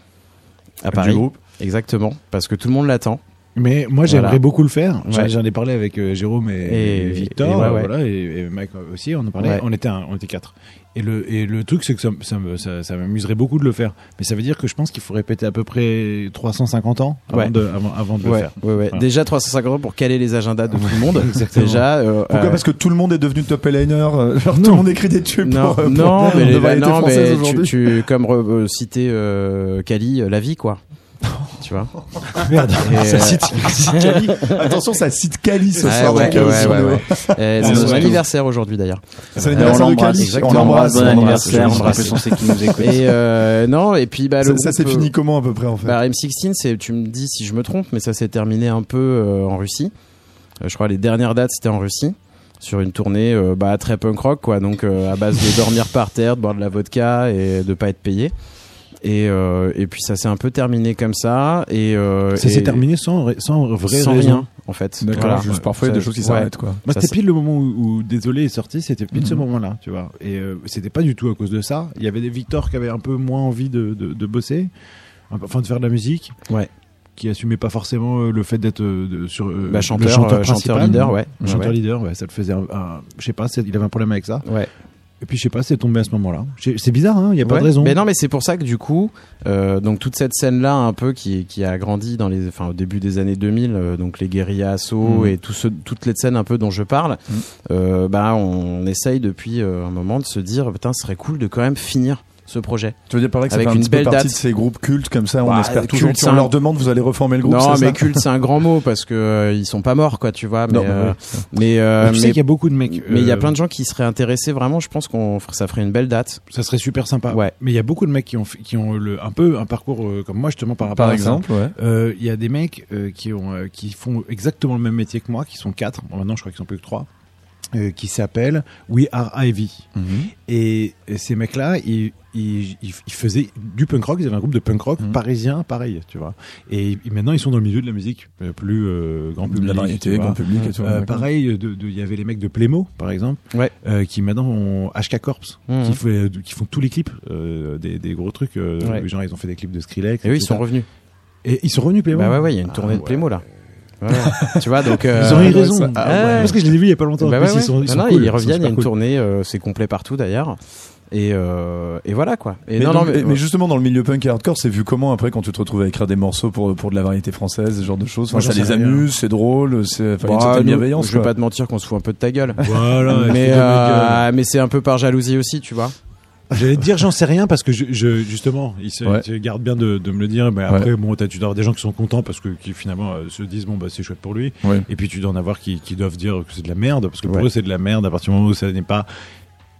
Speaker 8: à
Speaker 1: Du groupe.
Speaker 8: Exactement, parce que tout le monde l'attend.
Speaker 2: Mais moi, j'aimerais
Speaker 8: Voilà.
Speaker 2: beaucoup le faire. J'en-
Speaker 8: Ouais.
Speaker 2: J'en ai parlé avec euh, Jérôme et,
Speaker 8: Et-
Speaker 2: et Victor,
Speaker 8: et ouais,
Speaker 2: euh,
Speaker 8: ouais.
Speaker 2: voilà, et, et Mike aussi. On en parlait.
Speaker 8: Ouais.
Speaker 2: On était, un- on était quatre. Et le et le truc, c'est que ça, ça me- ça, ça m'amuserait beaucoup de le faire. Mais ça veut dire que je pense qu'il faut répéter à peu près 350 ans avant
Speaker 8: Ouais.
Speaker 2: de, avant, avant de le
Speaker 8: Ouais,
Speaker 2: faire.
Speaker 8: ouais, ouais.
Speaker 2: Voilà.
Speaker 8: Déjà 350 ans pour caler les agendas de tout le monde.
Speaker 2: Exactement.
Speaker 8: Déjà. euh,
Speaker 1: Pourquoi
Speaker 8: euh,
Speaker 1: Parce que tout le monde est devenu top liner. euh, genre, tout le monde écrit des tubes.
Speaker 8: non,
Speaker 1: pour, pour
Speaker 8: non, mais, les, non, mais tu, tu, comme euh, citer euh, Kali, euh, la vie quoi. Tu vois.
Speaker 2: Merde.
Speaker 8: Et,
Speaker 1: Ça
Speaker 8: euh,
Speaker 1: cite, cite Cali. Attention, ça cite Cali ce soir.
Speaker 8: ouais,
Speaker 1: donc, euh,
Speaker 8: ouais,
Speaker 1: sur
Speaker 8: ouais,
Speaker 1: le-
Speaker 8: ouais. Euh, c'est
Speaker 1: Ouais,
Speaker 8: son anniversaire aujourd'hui d'ailleurs.
Speaker 1: C'est l'anniversaire
Speaker 10: on
Speaker 1: de
Speaker 10: l'embrasse,
Speaker 1: Cali.
Speaker 8: exactement.
Speaker 1: On l'embrasse.
Speaker 10: Bon anniversaire, on
Speaker 8: l'embrasse.
Speaker 10: c'est nous écoute.
Speaker 8: Et euh, non, et puis bah
Speaker 1: Ça,
Speaker 8: le
Speaker 1: ça s'est
Speaker 8: groupe,
Speaker 1: fini comment à peu près en fait
Speaker 8: Bah, M16, c'est, tu me dis si je me trompe, mais ça s'est terminé un peu euh, en Russie. Euh, je crois les dernières dates c'était en Russie sur une tournée euh, bah, très punk rock quoi, donc euh, à base de dormir par terre, de boire de la vodka et de pas être payé. Et, euh, et puis ça s'est un peu terminé comme ça et euh,
Speaker 2: Ça s'est terminé sans, sans vraie
Speaker 8: sans
Speaker 2: raison.
Speaker 8: rien en fait.
Speaker 1: D'accord,
Speaker 8: Voilà.
Speaker 1: juste parfois il y a des choses qui
Speaker 8: ouais.
Speaker 1: s'arrêtent quoi.
Speaker 2: Moi,
Speaker 8: Ça,
Speaker 2: c'était pile le moment où, où Désolé est sorti, c'était pile ce
Speaker 1: Mhm.
Speaker 2: moment-là, tu vois. Et euh, c'était pas du tout à cause de ça. Il y avait des Victor qui avaient un peu moins envie de, de, de bosser, enfin de faire de la musique.
Speaker 8: Ouais.
Speaker 2: Qui assumait pas forcément euh, le fait d'être euh, sur euh,
Speaker 8: Bah,
Speaker 2: le
Speaker 8: chanteur,
Speaker 2: chanteur,
Speaker 8: euh, chanteur leader, ouais.
Speaker 2: Le chanteur
Speaker 8: Ouais.
Speaker 2: leader, ouais, ça le faisait un, un- je sais pas, il avait un problème avec ça.
Speaker 8: Ouais.
Speaker 2: Et puis je sais pas, c'est tombé à ce moment-là. C'est bizarre, hein, il y a pas
Speaker 8: Ouais.
Speaker 2: de raison.
Speaker 8: Mais non, mais c'est pour ça que du coup, euh, donc toute cette scène-là, un peu qui, qui a grandi dans les, enfin au début des années 2000, euh, donc les guérillas assaut
Speaker 2: Mhm.
Speaker 8: et tout ce, toutes les scènes un peu dont je parle,
Speaker 1: Mhm.
Speaker 8: euh, bah on essaye depuis un moment de se dire, putain, ce serait cool de quand même finir ce projet.
Speaker 1: Tu veux dire par là que ça
Speaker 8: Avec
Speaker 1: fait un
Speaker 8: une
Speaker 1: peu
Speaker 8: belle
Speaker 1: partie
Speaker 8: date.
Speaker 1: de ces groupes cultes comme ça, on
Speaker 8: Bah,
Speaker 1: espère toujours
Speaker 8: culte,
Speaker 1: si on leur demande vous allez reformer le groupe,
Speaker 8: non, mais
Speaker 1: ça
Speaker 8: culte, c'est un grand mot parce que euh, ils sont pas morts, quoi, tu vois. Mais
Speaker 1: Non, bah
Speaker 8: euh, mais euh,
Speaker 2: Mais tu sais qu'il y a beaucoup de mecs.
Speaker 8: mais il y a
Speaker 2: euh,
Speaker 8: plein de gens qui seraient intéressés vraiment. Je pense qu'on ça ferait une belle date.
Speaker 2: Ça serait super sympa.
Speaker 8: Ouais.
Speaker 2: Mais il y a beaucoup de mecs qui ont, fait- qui ont le, un peu un parcours euh, comme moi justement par rapport
Speaker 1: Par
Speaker 2: à ça.
Speaker 1: exemple, ouais.
Speaker 2: Euh, Il y a des mecs euh, qui ont euh, qui font exactement le même métier que moi, qui sont quatre. Bon, maintenant, je crois qu'ils sont plus que trois. Euh, qui s'appellent We Are Ivy.
Speaker 1: Mhm.
Speaker 2: Et, et ces mecs-là, ils, ils, ils, ils faisaient du punk rock. Ils avaient un groupe de punk rock
Speaker 1: Mhm.
Speaker 2: parisien, pareil, tu vois. Et, maintenant, ils sont dans le milieu de la musique euh, plus euh, grand public.
Speaker 1: La variété, grand public et tout.
Speaker 2: Euh, pareil, de- de- il y avait les mecs de Playmo, par exemple,
Speaker 8: Ouais.
Speaker 2: qui maintenant ont HK Corps,
Speaker 8: Mhm.
Speaker 2: qui, fait, qui font tous les clips, des, des gros trucs.
Speaker 8: Ouais.
Speaker 2: Genre, ils ont fait des clips de Skrillex.
Speaker 8: Et eux, ils sont revenus.
Speaker 2: Et ils sont revenus Playmo.
Speaker 8: Bah ouais, ouais, il y a une tournée
Speaker 2: Ah,
Speaker 8: de Playmo
Speaker 2: ouais.
Speaker 8: là. Tu vois, donc. euh,
Speaker 2: Ils ont eu
Speaker 1: ouais,
Speaker 2: raison.
Speaker 1: ça- ah ouais.
Speaker 2: Parce que je les ai vus il y a pas longtemps.
Speaker 8: Bah.
Speaker 2: Ils sont, ils
Speaker 8: Non,
Speaker 2: sont
Speaker 8: non,
Speaker 2: cool,
Speaker 8: ils
Speaker 2: sont
Speaker 8: reviennent, il y a une
Speaker 2: cool.
Speaker 8: tournée, euh, c'est complet partout d'ailleurs. Et, euh, et voilà quoi. Et
Speaker 1: Mais,
Speaker 8: non,
Speaker 1: donc-
Speaker 8: non, mais,
Speaker 1: mais justement dans le milieu punk et hardcore, c'est vu comment après quand tu te retrouves à écrire des morceaux pour pour de la variété française, ce genre de choses? Enfin, ça les amuse, c'est drôle, c'est enfin, une
Speaker 8: Bah,
Speaker 1: certaine
Speaker 8: nous,
Speaker 1: bienveillance.
Speaker 8: je vais pas te mentir qu'on se fout un peu de ta gueule.
Speaker 2: Voilà.
Speaker 8: mais, euh, mais c'est un peu par jalousie aussi, tu vois.
Speaker 2: J'allais te dire, j'en sais rien parce que je, je- justement, ils se,
Speaker 1: Ouais.
Speaker 2: ils se gardent bien de, de me le dire. Mais après, bon, t'as- tu dois avoir des gens qui sont contents parce que qui finalement euh, se disent bon bah c'est chouette pour lui.
Speaker 1: Ouais.
Speaker 2: Et puis tu dois en avoir qui, qui doivent dire que c'est de la merde parce que pour
Speaker 8: Ouais.
Speaker 2: eux c'est de la merde à partir du moment où ça n'est pas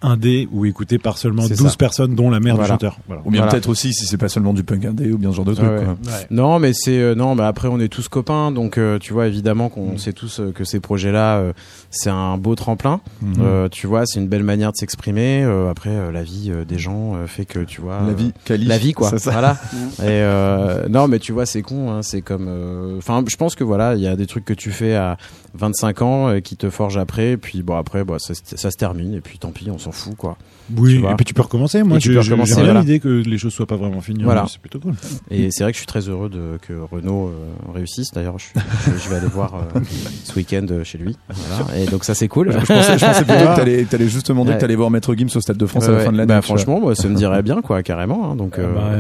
Speaker 2: indé ou écouté par seulement
Speaker 8: C'est
Speaker 2: 12
Speaker 8: ça.
Speaker 2: personnes dont la mère
Speaker 8: Voilà.
Speaker 2: du chanteur. Voilà.
Speaker 1: Ou bien
Speaker 8: Voilà.
Speaker 1: peut-être aussi si c'est pas seulement du punk indé ou bien ce genre de truc.
Speaker 8: Ouais, ouais.
Speaker 1: quoi.
Speaker 8: Non, mais c'est euh, non, mais après on est tous copains, donc euh, tu vois évidemment qu'on sait tous euh, que ces projets-là, euh, c'est un beau tremplin. Euh, tu vois, c'est une belle manière de s'exprimer. Euh, après, euh, la vie euh, des gens euh, fait que tu vois.
Speaker 1: La
Speaker 8: euh,
Speaker 1: vie, Cali.
Speaker 8: la vie quoi
Speaker 1: C'est ça.
Speaker 8: voilà et euh, non mais tu vois c'est con hein, c'est comme euh, enfin je pense que voilà il y a des trucs que tu fais à 25 ans euh, qui te forgent après et puis bon après bah, ça, se- ça se termine et puis tant pis on s'en fous quoi.
Speaker 2: Oui,
Speaker 8: Tu
Speaker 2: et puis tu peux recommencer. Moi, bien
Speaker 8: voilà.
Speaker 2: l'idée que les choses soient pas vraiment finies.
Speaker 8: Voilà.
Speaker 2: C'est plutôt cool.
Speaker 8: Et c'est vrai que je suis très heureux de, que Renault euh, réussisse. D'ailleurs, je, vais aller voir euh, ce week-end euh, chez lui. Voilà. Et donc ça c'est cool.
Speaker 1: Je pensais, je pensais plutôt que t'allais, t'allais juste demander
Speaker 8: Ouais.
Speaker 1: que t'allais voir Maître Gims au Stade de France à la fin de l'année.
Speaker 8: Bah franchement, moi, ça me dirait bien quoi, carrément. hein, donc euh,
Speaker 2: Bah,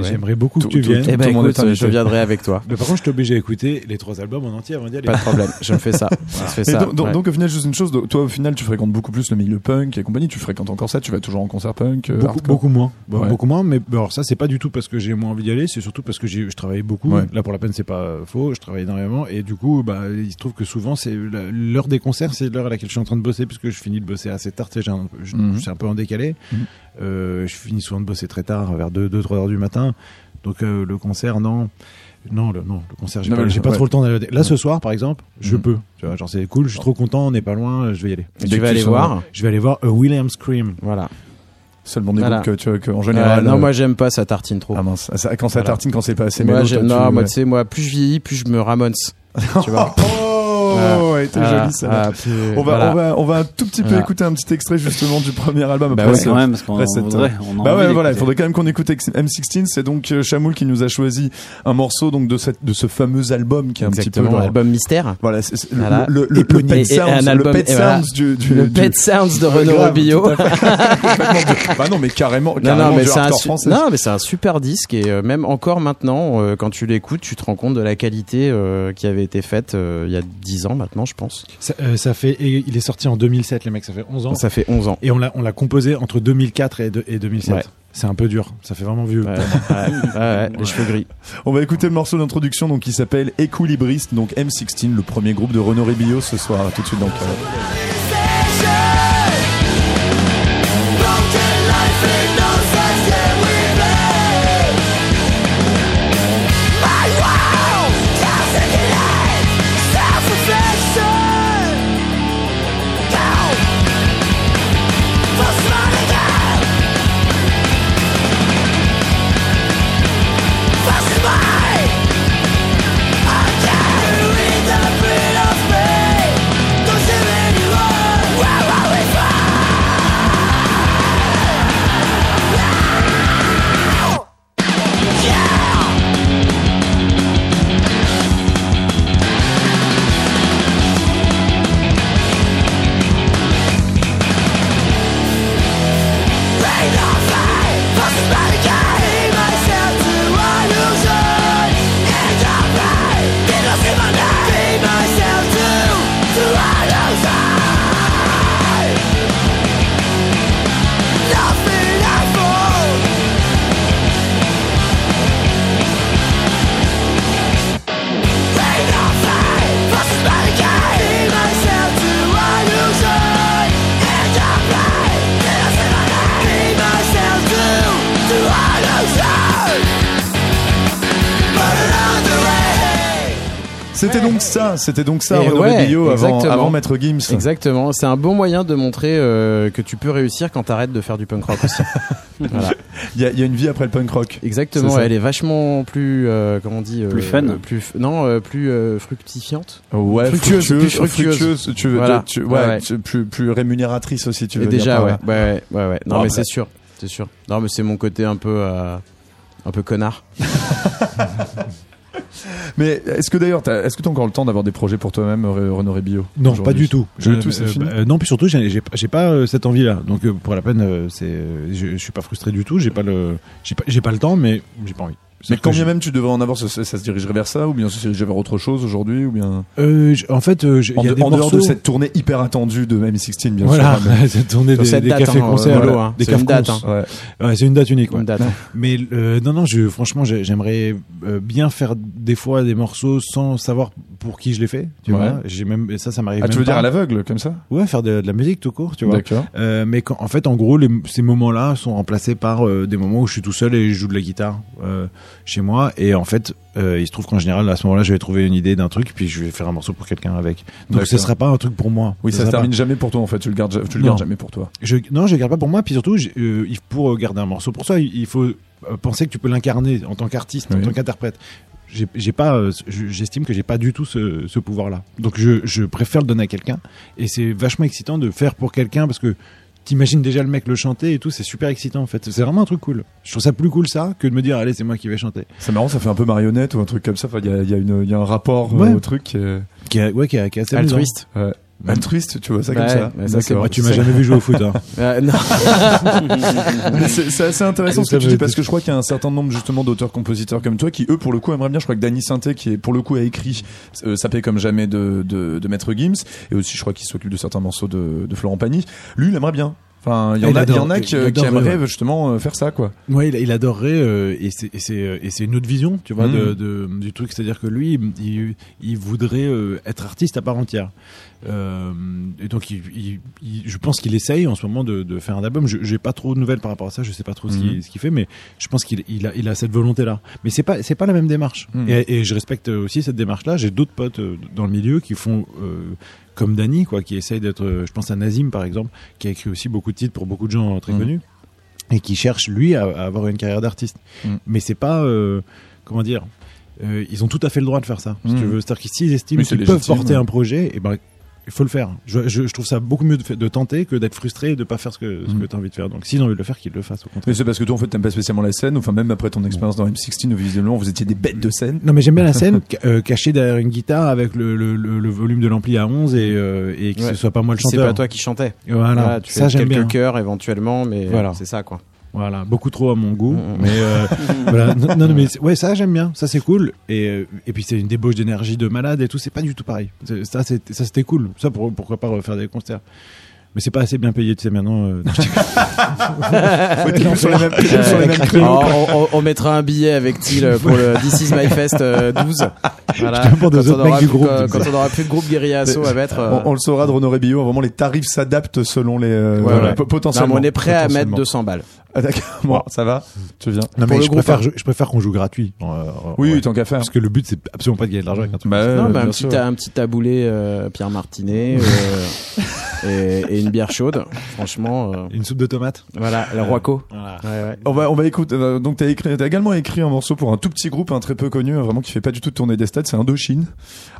Speaker 8: bah.
Speaker 2: J'aimerais beaucoup que tu viennes.
Speaker 8: je viendrai avec toi.
Speaker 2: Mais par contre, je t'ai obligé à écouter les trois albums en entier avant d'y aller.
Speaker 8: Pas de problème, je me ça. Ça se fait
Speaker 1: Et
Speaker 8: ça.
Speaker 1: donc, donc-
Speaker 8: ouais.
Speaker 1: donc, au final, juste une chose, toi au final tu fréquentes beaucoup plus le milieu punk et compagnie, tu fréquentes encore ça, tu vas toujours en concert punk, euh,
Speaker 2: beaucoup, moins.
Speaker 1: Ouais.
Speaker 2: Beaucoup moins, mais alors ça, c'est pas du tout parce que j'ai moins envie d'y aller, c'est surtout parce que j'ai, je travaille beaucoup.
Speaker 1: Ouais.
Speaker 2: Là, pour la peine, c'est pas faux, je travaille énormément. Et du coup, bah, il se trouve que souvent, c'est l'heure des concerts, c'est l'heure à laquelle je suis en train de bosser, puisque je finis de bosser assez tard, j'ai un- je,
Speaker 1: Mhm.
Speaker 2: un peu en décalé.
Speaker 1: Mhm.
Speaker 2: Euh, je finis souvent de bosser très tard, vers 2, 2 3 heures du matin. Donc, euh, le concert, non. Non, le, non, le concert, j'ai
Speaker 1: Non,
Speaker 2: pas,
Speaker 1: mais
Speaker 2: j'ai pas
Speaker 1: ouais.
Speaker 2: trop le temps d'aller. Là, ce soir, par exemple, je
Speaker 1: Mhm.
Speaker 2: peux. Tu vois, genre, c'est cool, je suis trop content, on n'est pas loin, je vais y aller.
Speaker 8: Et tu vas aller voir.
Speaker 2: Je vais aller voir A William Scream.
Speaker 8: Voilà.
Speaker 1: Seulement des
Speaker 8: Voilà.
Speaker 1: groupes que tu vois, que, en
Speaker 8: Euh,
Speaker 1: général.
Speaker 8: non,
Speaker 1: euh,
Speaker 8: moi j'aime pas ça tartine trop.
Speaker 1: ah mince, ça- quand ça
Speaker 8: Voilà.
Speaker 1: tartine, quand c'est pas assez
Speaker 8: moi
Speaker 1: mélo,
Speaker 8: j'aime
Speaker 1: toi,
Speaker 8: non,
Speaker 1: tu-
Speaker 8: moi tu sais moi plus je vieillis, plus je me ramonce. tu vois.
Speaker 1: Oh, ouais, t'es ça. On va,
Speaker 8: voilà.
Speaker 1: on va, on va un tout petit peu
Speaker 8: Voilà.
Speaker 1: écouter un petit extrait justement du premier album.
Speaker 8: Bah ouais.
Speaker 10: quand même, parce qu'on
Speaker 1: cette-
Speaker 10: voudrait. On a
Speaker 1: Bah
Speaker 10: envie
Speaker 1: ouais, voilà, il faudrait quand même qu'on écoute M16. C'est donc euh, Chamoul qui nous a choisi un morceau donc de cette, de ce fameux album qui est un petit peu
Speaker 8: Exactement,
Speaker 1: genre-
Speaker 8: album mystère.
Speaker 1: Voilà, c'est- le,
Speaker 8: Voilà.
Speaker 1: le, le, le pet
Speaker 8: Et- et un
Speaker 1: sounds, le
Speaker 8: album-
Speaker 1: pet
Speaker 8: et voilà.
Speaker 1: sounds du, du,
Speaker 8: le
Speaker 1: du-
Speaker 8: Pet Sounds de Renaud
Speaker 1: du- bah non, mais carrément,
Speaker 8: Non,
Speaker 1: carrément
Speaker 8: non, mais
Speaker 1: du
Speaker 8: c'est un,
Speaker 1: hardcore
Speaker 8: su-
Speaker 1: français.
Speaker 8: non, mais c'est un super disque et euh, même encore maintenant, euh, quand tu l'écoutes, tu te rends compte de la qualité euh, qui avait été faite euh, il y a 10 ans maintenant, je pense.
Speaker 2: Ça, euh, ça fait, et il est sorti en 2007, les mecs, ça fait 11 ans.
Speaker 8: Ça fait 11 ans.
Speaker 2: Et on l'a, on l'a composé entre 2004 et, de- et 2007.
Speaker 8: Ouais.
Speaker 2: C'est un peu dur. Ça fait vraiment vieux.
Speaker 8: Ouais, ouais, ouais, ouais, les cheveux gris.
Speaker 1: On va écouter le morceau d'introduction donc qui s'appelle Equilibriste, donc M16, le premier groupe de Renaud Rébillot ce soir. Tout de suite dans le Chaos. Ça, c'était donc ça, Renaud
Speaker 8: ouais,
Speaker 1: Rébillot avant,
Speaker 8: exactement.
Speaker 1: avant Maître Gims.
Speaker 8: Exactement, c'est un bon moyen de montrer euh, que tu peux réussir quand t'arrêtes de faire du punk rock aussi. voilà.
Speaker 1: Il y a, il y a une vie après le punk rock.
Speaker 8: Exactement, elle est vachement plus, euh, comment on dit, euh,
Speaker 10: Plus fun.
Speaker 8: plus non, euh, plus euh, fructifiante.
Speaker 1: Ouais,
Speaker 8: Fructueuse, plus fructueuse.
Speaker 1: fructueuse, tu veux,
Speaker 8: Voilà.
Speaker 1: tu- ouais,
Speaker 8: Ouais, ouais.
Speaker 1: tu- plus, plus rémunératrice aussi, tu veux
Speaker 8: Et
Speaker 1: dire
Speaker 8: déjà, ouais, ouais, ouais. Non,
Speaker 1: Bon,
Speaker 8: mais
Speaker 1: après-
Speaker 8: c'est sûr, c'est sûr. Non, mais c'est mon côté un peu, euh, un peu connard.
Speaker 1: Mais est-ce que d'ailleurs, est-ce que tu as encore le temps d'avoir des projets pour toi-même, Re- Renaud Rébillot
Speaker 2: Non, pas du tout. Euh,
Speaker 1: tout,
Speaker 2: euh,
Speaker 1: fini.
Speaker 2: bah, non, puis surtout, j'ai, pas euh, cette envie-là. Donc, euh, pour la peine, euh, c'est, euh, je, je suis pas frustré du tout. J'ai pas le, j'ai pas, j'ai pas le temps, mais j'ai pas envie.
Speaker 1: Mais quand bien
Speaker 2: j'ai-
Speaker 1: même tu devrais en avoir, ça, ça se dirigerait vers ça, ou bien ça se dirigerait vers autre chose aujourd'hui, ou bien
Speaker 2: Euh, en fait, euh,
Speaker 1: en,
Speaker 2: y a
Speaker 1: de-
Speaker 2: des
Speaker 1: en dehors de cette tournée hyper attendue de M16, bien
Speaker 2: voilà,
Speaker 1: sûr. hein,
Speaker 2: cette tournée des,
Speaker 8: cette
Speaker 2: des
Speaker 8: date,
Speaker 2: cafés
Speaker 8: hein,
Speaker 2: concerts, voilà,
Speaker 8: voilà, hein.
Speaker 2: des
Speaker 8: C'est une
Speaker 2: cafés
Speaker 8: date.
Speaker 1: Ouais.
Speaker 2: Ouais, c'est une date unique. ouais.
Speaker 8: Une date.
Speaker 2: Mais euh, non, non, je, franchement, j'ai- j'aimerais euh, bien faire des fois des morceaux sans savoir pour qui je les fais. Tu
Speaker 1: Ouais.
Speaker 2: vois, j'ai même ça, ça m'arrive.
Speaker 1: Ah, tu
Speaker 2: même
Speaker 1: veux dire à l'aveugle, comme ça?
Speaker 2: Ouais, faire de, de la musique tout court, tu vois.
Speaker 1: D'accord.
Speaker 2: Mais quand, en fait, en gros, les, ces moments-là sont remplacés par des moments où je suis tout seul et je joue de la guitare euh, chez moi. Et en fait, euh, il se trouve qu'en général, à ce moment-là, je vais trouver une idée d'un truc, puis je vais faire un morceau pour quelqu'un avec. Donc, ce sera pas un truc pour moi.
Speaker 1: Oui, ça,
Speaker 2: Ce
Speaker 1: se termine
Speaker 2: pas-
Speaker 1: jamais pour toi en fait, tu le gardes, tu le
Speaker 2: Non.
Speaker 1: gardes jamais pour toi.
Speaker 2: Je, non, je garde pas pour moi. Puis surtout, euh, pour garder un morceau pour soi, il faut euh, penser que tu peux l'incarner en tant qu'artiste,
Speaker 1: Oui.
Speaker 2: en tant qu'interprète. J'ai pas, euh, je- j'estime que j'ai pas du tout ce, ce pouvoir-là. Donc je, je préfère le donner à quelqu'un. Et c'est vachement excitant de faire pour quelqu'un parce que t'imagines déjà le mec le chanter et tout, c'est super excitant en fait. C'est vraiment un truc cool. Je trouve ça plus cool ça que de me dire allez c'est moi qui vais chanter.
Speaker 1: C'est marrant, ça fait un peu marionnette ou un truc comme ça. Enfin, il y a, il y, a y un rapport euh, au truc. qui est-
Speaker 2: Qui est, ouais, qui est, qui est assez.
Speaker 8: Altruiste.
Speaker 1: Ouais. Altruiste, tu vois ça comme ça.
Speaker 8: ouais, ça, c'est
Speaker 1: D'accord.
Speaker 2: Moi, tu m'as jamais vu jouer au foot. Hein.
Speaker 8: Euh, non.
Speaker 1: C'est assez intéressant ce que tu dis parce que je crois qu'il y a un certain nombre justement d'auteurs-compositeurs comme toi qui eux pour le coup aimeraient bien. Je crois que Danny Sainté qui est pour le coup a écrit euh, Ça paie comme jamais de, de, de Maître Gims et aussi je crois qu'il s'occupe de certains morceaux de, de Florent Pagny. Lui il aimerait bien. Enfin il y en a, il y en a qui,
Speaker 2: il
Speaker 1: qui aimeraient
Speaker 2: ouais.
Speaker 1: justement euh, faire ça quoi.
Speaker 2: Ouais, il, il adorerait euh, et c'est et c'est euh, et c'est une autre vision, tu vois,
Speaker 1: Mhm.
Speaker 2: de, de- du truc. C'est-à-dire que lui, il, il voudrait euh, être artiste à part entière. Euh, et donc, il, il- il- je pense qu'il essaye en ce moment de, de faire un album. Je J'ai pas trop de nouvelles par rapport à ça. Je sais pas trop ce qu'il
Speaker 1: Mhm.
Speaker 2: ce qu'il fait, mais je pense qu'il il a, il a cette volonté-là. Mais c'est pas c'est pas la même démarche.
Speaker 1: Mhm.
Speaker 2: Et, et je respecte aussi cette démarche-là. J'ai d'autres potes euh, dans le milieu qui font euh, comme Dany, quoi, qui essayent d'être. Je pense à Nazim par exemple, qui a écrit aussi beaucoup de titres pour beaucoup de gens très
Speaker 1: Mhm.
Speaker 2: connus et qui cherche lui à, à avoir une carrière d'artiste. Mais c'est pas euh, comment dire. ils ont tout à fait le droit de faire ça. Si tu veux, c'est-à-dire qu'ils s'ils estiment qu'ils peuvent porter un projet, et ben il faut le faire. Je, je, je trouve ça beaucoup mieux de, tenter que d'être frustré et de pas faire ce que, ce
Speaker 1: Mm.
Speaker 2: que tu as envie de faire. Donc s'ils ont envie de le faire, qu'ils le fassent au contraire.
Speaker 1: Mais c'est parce que toi en fait t'aimes pas spécialement la scène. Enfin même après ton expérience dans M16 où visiblement vous étiez des bêtes de scène.
Speaker 2: Non mais j'aime bien la scène euh, cachée derrière une guitare avec le, le, le, le volume de l'ampli à 11 et, euh, et que
Speaker 8: Ouais.
Speaker 2: ce soit pas moi le
Speaker 8: C'est
Speaker 2: chanteur.
Speaker 8: pas toi qui chantais.
Speaker 2: Voilà,
Speaker 8: Voilà, tu
Speaker 2: ça
Speaker 8: fais
Speaker 2: j'aime
Speaker 8: quelques
Speaker 2: bien.
Speaker 8: chœurs éventuellement, mais
Speaker 2: Voilà.
Speaker 8: c'est ça quoi.
Speaker 2: Voilà, beaucoup trop à mon goût,
Speaker 8: Mm.
Speaker 2: mais euh, voilà. Non, non, mais ouais, ça j'aime bien, ça c'est cool. Et euh, et puis c'est une débauche d'énergie de malade et tout, c'est pas du tout pareil. Ça c'était cool. Ça pour- pourquoi pas refaire des concerts. Mais c'est pas assez bien payé, tu sais maintenant. euh,
Speaker 1: Faut être sur les mêmes, sur les mêmes créneaux.
Speaker 8: Alors, on, on- on mettra un billet avec Thiel pour le This Is My Fest euh, 12. Voilà.
Speaker 2: Je demande aux
Speaker 8: Quand on aura
Speaker 2: du
Speaker 8: plus-
Speaker 2: groupe,
Speaker 8: Quand,
Speaker 2: donc.
Speaker 8: quand on aura plus de groupe Guerilla Asso à mettre. euh,
Speaker 1: On, on le saura de Renaud Rébillot. Vraiment, les tarifs s'adaptent selon les euh,
Speaker 8: Ouais,
Speaker 1: voilà,
Speaker 8: ouais.
Speaker 1: po-
Speaker 8: non,
Speaker 1: potentiellement.
Speaker 8: on est prêt à mettre
Speaker 1: Potentiellement.
Speaker 8: 200 balles.
Speaker 1: Ah, d'accord. Bon, ça va. Tu viens.
Speaker 2: Non mais je
Speaker 8: groupe,
Speaker 2: préfère,
Speaker 8: hein.
Speaker 2: je, je préfère qu'on joue gratuit. Euh,
Speaker 1: Oui,
Speaker 2: ouais.
Speaker 1: tant qu'à faire.
Speaker 2: Parce que le but c'est absolument pas de gagner de l'argent avec un truc.
Speaker 1: Bah,
Speaker 8: non,
Speaker 1: euh,
Speaker 8: bah, un, petit, ta- un petit taboulé euh, Pierre Martinet euh, et, et une bière chaude. Franchement, euh,
Speaker 2: Une soupe de tomates.
Speaker 8: voilà, le Roico.
Speaker 2: Voilà.
Speaker 8: Ouais, ouais.
Speaker 1: On va, on va écouter. euh, donc, t'as écrit, t'as également écrit un morceau pour un tout petit groupe, un très peu connu, vraiment qui fait pas du tout tourner des stades. C'est Indochine.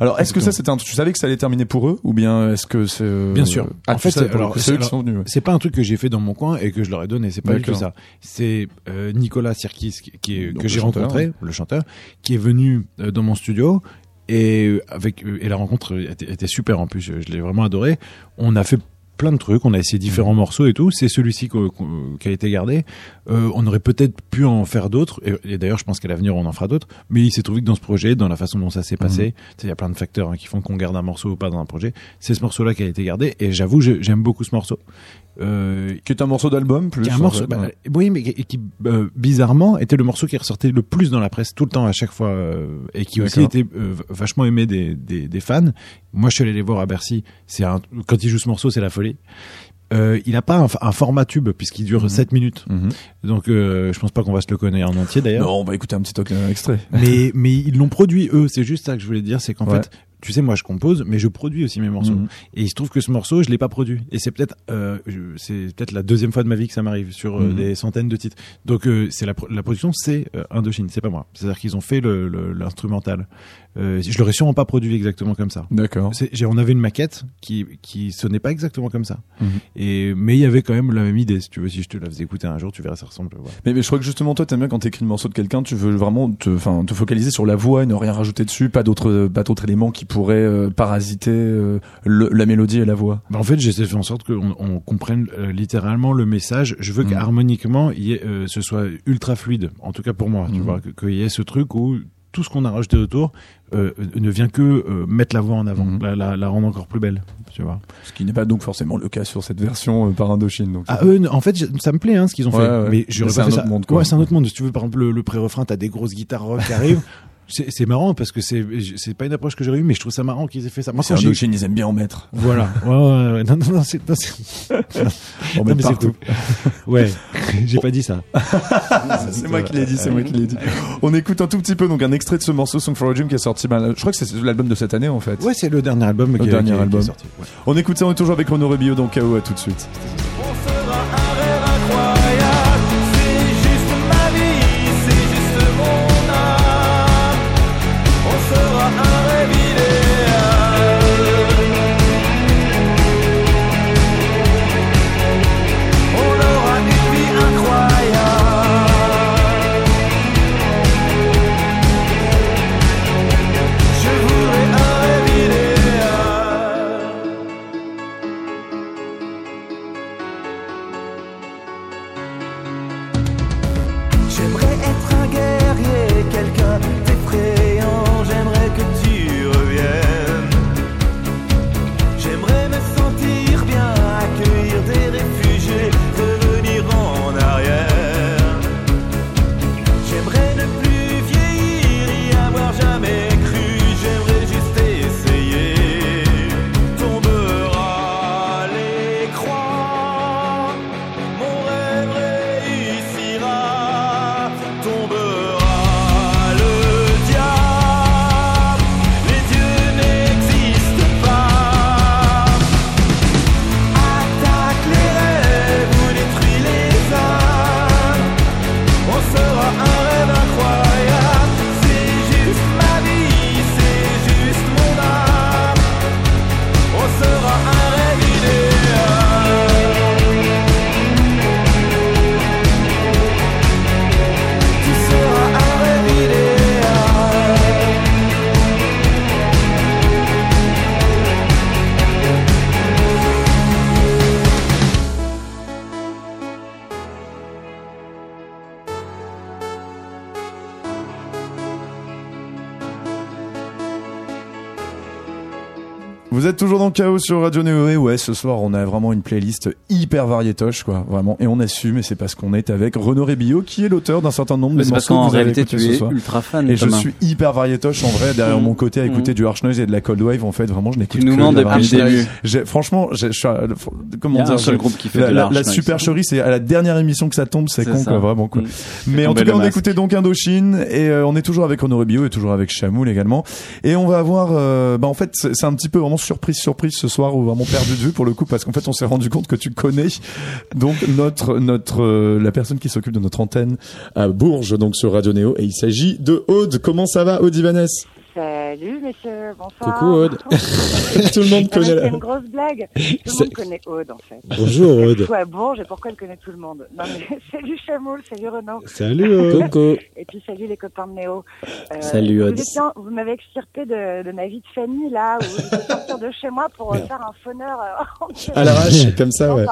Speaker 1: Alors, est-ce que ça, c'était un, tu savais que ça allait terminer pour eux, ou bien est-ce que c'est euh,
Speaker 2: Bien sûr.
Speaker 1: Ah,
Speaker 2: En fait,
Speaker 1: c'est eux qui sont venus.
Speaker 2: C'est pas un truc que j'ai fait dans mon coin et que je leur ai donné. C'est pas du tout
Speaker 1: D'accord.
Speaker 2: Ça. C'est euh, Nicolas Sirkis qui, est, que j'ai rencontré, le chanteur, qui est venu euh, dans mon studio et euh, avec et la rencontre était, était super en plus. Je, je l'ai vraiment adoré. On a fait plein de trucs, on a essayé différents
Speaker 1: Mhm.
Speaker 2: morceaux et tout. C'est celui-ci qui a été gardé. Euh, on aurait peut-être pu en faire d'autres. Et, et d'ailleurs, je pense qu'à l'avenir, on en fera d'autres. Mais il s'est trouvé que dans ce projet, dans la façon dont ça s'est passé,
Speaker 1: Mhm.
Speaker 2: il y a plein de facteurs hein, qui font qu'on garde un morceau ou pas dans un projet. C'est ce morceau-là qui a été gardé. Et j'avoue, j'aime beaucoup ce morceau. Euh,
Speaker 1: Qui est un morceau d'album, plus.
Speaker 2: qui est un morceau, bah, oui, mais qui, qui, euh, bizarrement était le morceau qui ressortait le plus dans la presse tout le temps à chaque fois euh, et qui aussi était euh, vachement aimé des, des, des fans. Moi, je suis allé les voir à Bercy. C'est un, quand il joue ce morceau, c'est la folie. Euh, il a pas un, un format tube puisqu'il dure
Speaker 1: Mhm.
Speaker 2: 7 minutes.
Speaker 1: Mhm.
Speaker 2: Donc, euh, je pense pas qu'on va se le connaître en entier d'ailleurs.
Speaker 1: Non, on va écouter un petit extrait.
Speaker 2: Mais, mais ils l'ont produit eux. C'est juste ça que je voulais dire, c'est qu'en
Speaker 1: Ouais.
Speaker 2: fait, tu sais, moi, je compose, mais je produis aussi mes morceaux.
Speaker 1: Mhm.
Speaker 2: Et il se trouve que ce morceau, je l'ai pas produit. Et c'est peut-être, euh, c'est peut-être la deuxième fois de ma vie que ça m'arrive sur euh,
Speaker 1: Mhm.
Speaker 2: des centaines de titres. Donc, euh, c'est la, pro- la production, c'est Indochine, c'est pas moi. C'est-à-dire qu'ils ont fait le- le- l'instrumental. Euh, je l'aurais sûrement pas produit exactement comme ça.
Speaker 1: D'accord.
Speaker 2: On avait une maquette qui qui sonnait pas exactement comme ça.
Speaker 1: Mhm.
Speaker 2: Et mais il y avait quand même la même idée. Si tu veux, si je te la faisais écouter un jour, tu verras, ça ressemble.
Speaker 1: Mais, mais je crois que justement toi t'aimes bien quand t'écris le morceau de quelqu'un, tu veux vraiment te, enfin, te focaliser sur la voix et ne rien rajouter dessus, pas d'autres, pas d'autres éléments qui pourraient euh, parasiter euh, le- la mélodie et la voix.
Speaker 2: Bah, en fait, j'essaie de faire en sorte qu'on on comprenne euh, littéralement le message. Je veux
Speaker 1: Mhm.
Speaker 2: qu'harmoniquement, ce soit ultra fluide. En tout cas pour moi, tu
Speaker 1: Mhm.
Speaker 2: vois, qu'il y ait ce truc où tout ce qu'on a rajouté autour euh, ne vient que euh, mettre la voix en avant,
Speaker 1: Mhm.
Speaker 2: la, la, la rendre encore plus belle. Tu vois.
Speaker 1: Ce qui n'est pas donc forcément le cas sur cette version euh, par Indochine. Donc.
Speaker 2: Ah, eux, en fait, ça me plaît hein, ce qu'ils ont
Speaker 1: Ouais,
Speaker 2: fait.
Speaker 1: ouais.
Speaker 2: Mais j'aurais pas
Speaker 1: un
Speaker 2: fait
Speaker 1: autre
Speaker 2: ça.
Speaker 1: monde, quoi.
Speaker 2: Ouais, c'est un autre monde. Si tu veux, par exemple, le, le pré-refrain, t'as des grosses guitares rock qui arrivent. C'est marrant parce que c'est c'est pas une approche que j'aurais eue, mais je trouve ça marrant qu'ils aient fait ça. Moi,
Speaker 1: C'est
Speaker 2: quand j'ai
Speaker 1: Indochine, ils aiment bien en mettre.
Speaker 2: voilà. Ouais, ouais, ouais. Non, non, non, c'est,
Speaker 1: On
Speaker 2: non,
Speaker 1: met
Speaker 2: mais c'est
Speaker 1: partout.
Speaker 2: cool. Ouais. J'ai pas dit ça.
Speaker 1: C'est moi qui l'ai dit, c'est moi qui l'ai dit. On écoute un tout petit peu donc un extrait de ce morceau Song for a Dream qui est sorti. ben, je crois que c'est l'album de cette année en fait.
Speaker 2: Ouais, c'est le dernier album
Speaker 1: Le
Speaker 2: qui, est-
Speaker 1: dernier
Speaker 2: qui est- qui est
Speaker 1: album.
Speaker 2: sorti. Ouais.
Speaker 1: On écoute ça, on est toujours avec Renaud Rubio dans KO à tout de suite. Chaos sur Radio Néo et ouais, ce soir on a vraiment une playlist hyper variétoche quoi, vraiment, et on assume et c'est parce qu'on est avec Renaud Rébillot qui est l'auteur d'un certain nombre de
Speaker 10: c'est parce
Speaker 1: morceaux
Speaker 10: qu'en
Speaker 1: que
Speaker 10: réalité, tu es ultra fan.
Speaker 1: Et je suis hyper variétoche en vrai derrière
Speaker 10: Mmh.
Speaker 1: mon côté à écouter
Speaker 10: Mmh.
Speaker 1: du Harsh Noise et de la Cold Wave en fait vraiment je n'écoute
Speaker 10: Tu nous
Speaker 1: que
Speaker 10: mens depuis le début.
Speaker 1: Franchement, je suis comment dire
Speaker 10: seul groupe qui fait
Speaker 1: la, la, la supercherie c'est à la dernière émission que ça tombe, c'est con
Speaker 10: ça.
Speaker 1: quoi vraiment quoi.
Speaker 10: Mmh.
Speaker 1: Mais en tout cas on écoutait donc Indochine et euh, on est toujours avec Renaud Rébillot et toujours avec Chamoul également et on va avoir euh, bah en fait c'est c'est un petit peu vraiment surprise surprise ce soir ou vraiment perdu de vue pour le coup parce qu'en fait on s'est rendu compte que tu connais. Donc notre notre euh, la personne qui s'occupe de notre antenne à Bourges donc sur Radio Néo. Et il s'agit de Aude. Comment ça va Aude Ibanez
Speaker 11: Salut messieurs, bonsoir.
Speaker 1: Coucou Aude. Tout le monde connaît la
Speaker 11: C'est une grosse blague. Tout le monde connaît Aude en fait.
Speaker 12: Bonjour, Aude.
Speaker 11: Surtout à Bourges et pourquoi elle connaît tout le monde Non mais salut Chamoul, salut Renaud.
Speaker 12: Salut, Aude. Coucou.
Speaker 11: Et puis salut les copains de Néo. Euh,
Speaker 10: Salut, Aude.
Speaker 11: Vous, m'avez extirpé de, de ma vie de famille là où je vais sortir de chez moi pour euh, faire un phoneur euh,
Speaker 1: l'arrache comme ça ouais.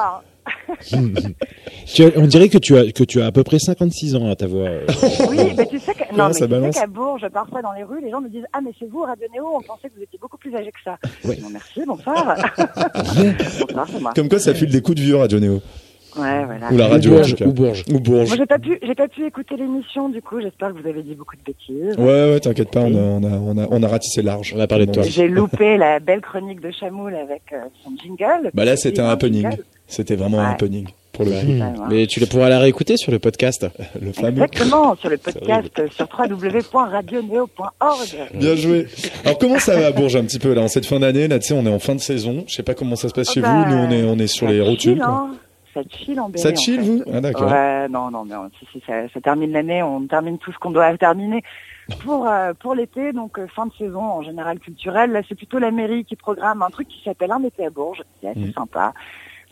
Speaker 12: on dirait que tu as que tu as à peu près 56 ans à ta voix. euh.
Speaker 11: Oui, mais tu sais non, mais
Speaker 1: ça
Speaker 11: tu sais qu'à Bourges, parfois dans les rues, les gens me disent Ah, mais c'est vous, Radio Néo, on pensait que vous étiez beaucoup plus âgé que ça.
Speaker 12: Ouais.
Speaker 11: Bon, merci, bonsoir. bonsoir, c'est moi.
Speaker 1: Comme quoi ça file des coups de vieux Radio Néo
Speaker 11: Ouais, voilà.
Speaker 1: ou la radio
Speaker 12: Bourges, ou Bourges.
Speaker 1: ou Bourges.
Speaker 11: Moi, j'ai pas pu, j'ai pas pu écouter l'émission, du coup, j'espère que vous avez dit beaucoup de bêtises.
Speaker 1: Ouais, ouais, t'inquiète pas, on a, on a, on a, on a ratissé large.
Speaker 12: On a parlé de toi.
Speaker 11: J'ai loupé la belle chronique de Chamoul avec euh, son jingle.
Speaker 1: Bah là, c'était un happening.
Speaker 11: jingle.
Speaker 1: C'était vraiment un
Speaker 11: Ouais.
Speaker 1: happening pour le
Speaker 11: ouais.
Speaker 12: Mais tu le pourras la réécouter sur le podcast.
Speaker 1: Le fameux.
Speaker 11: Exactement, sur le podcast euh, sur www.radioneo.org.
Speaker 1: Bien joué. Alors comment ça va à Bourges un petit peu là en cette fin d'année? Là tu sais on est en fin de saison. Je sais pas comment ça se passe
Speaker 11: Oh
Speaker 1: chez
Speaker 11: bah,
Speaker 1: vous. Nous on est on est sur
Speaker 11: ça
Speaker 1: les
Speaker 11: chill,
Speaker 1: rotules.
Speaker 11: hein. Ça chill en
Speaker 1: Ça
Speaker 11: Béret, en
Speaker 1: chill
Speaker 11: fait.
Speaker 1: vous? Ah d'accord.
Speaker 11: Ouais, non, non, mais on- si, si, ça, ça termine l'année, on termine tout ce qu'on doit terminer pour euh, pour l'été, donc euh, fin de saison en général culturelle. Là, c'est plutôt la mairie qui programme un truc qui s'appelle un été à Bourges. C'est assez
Speaker 1: Mhm.
Speaker 11: sympa.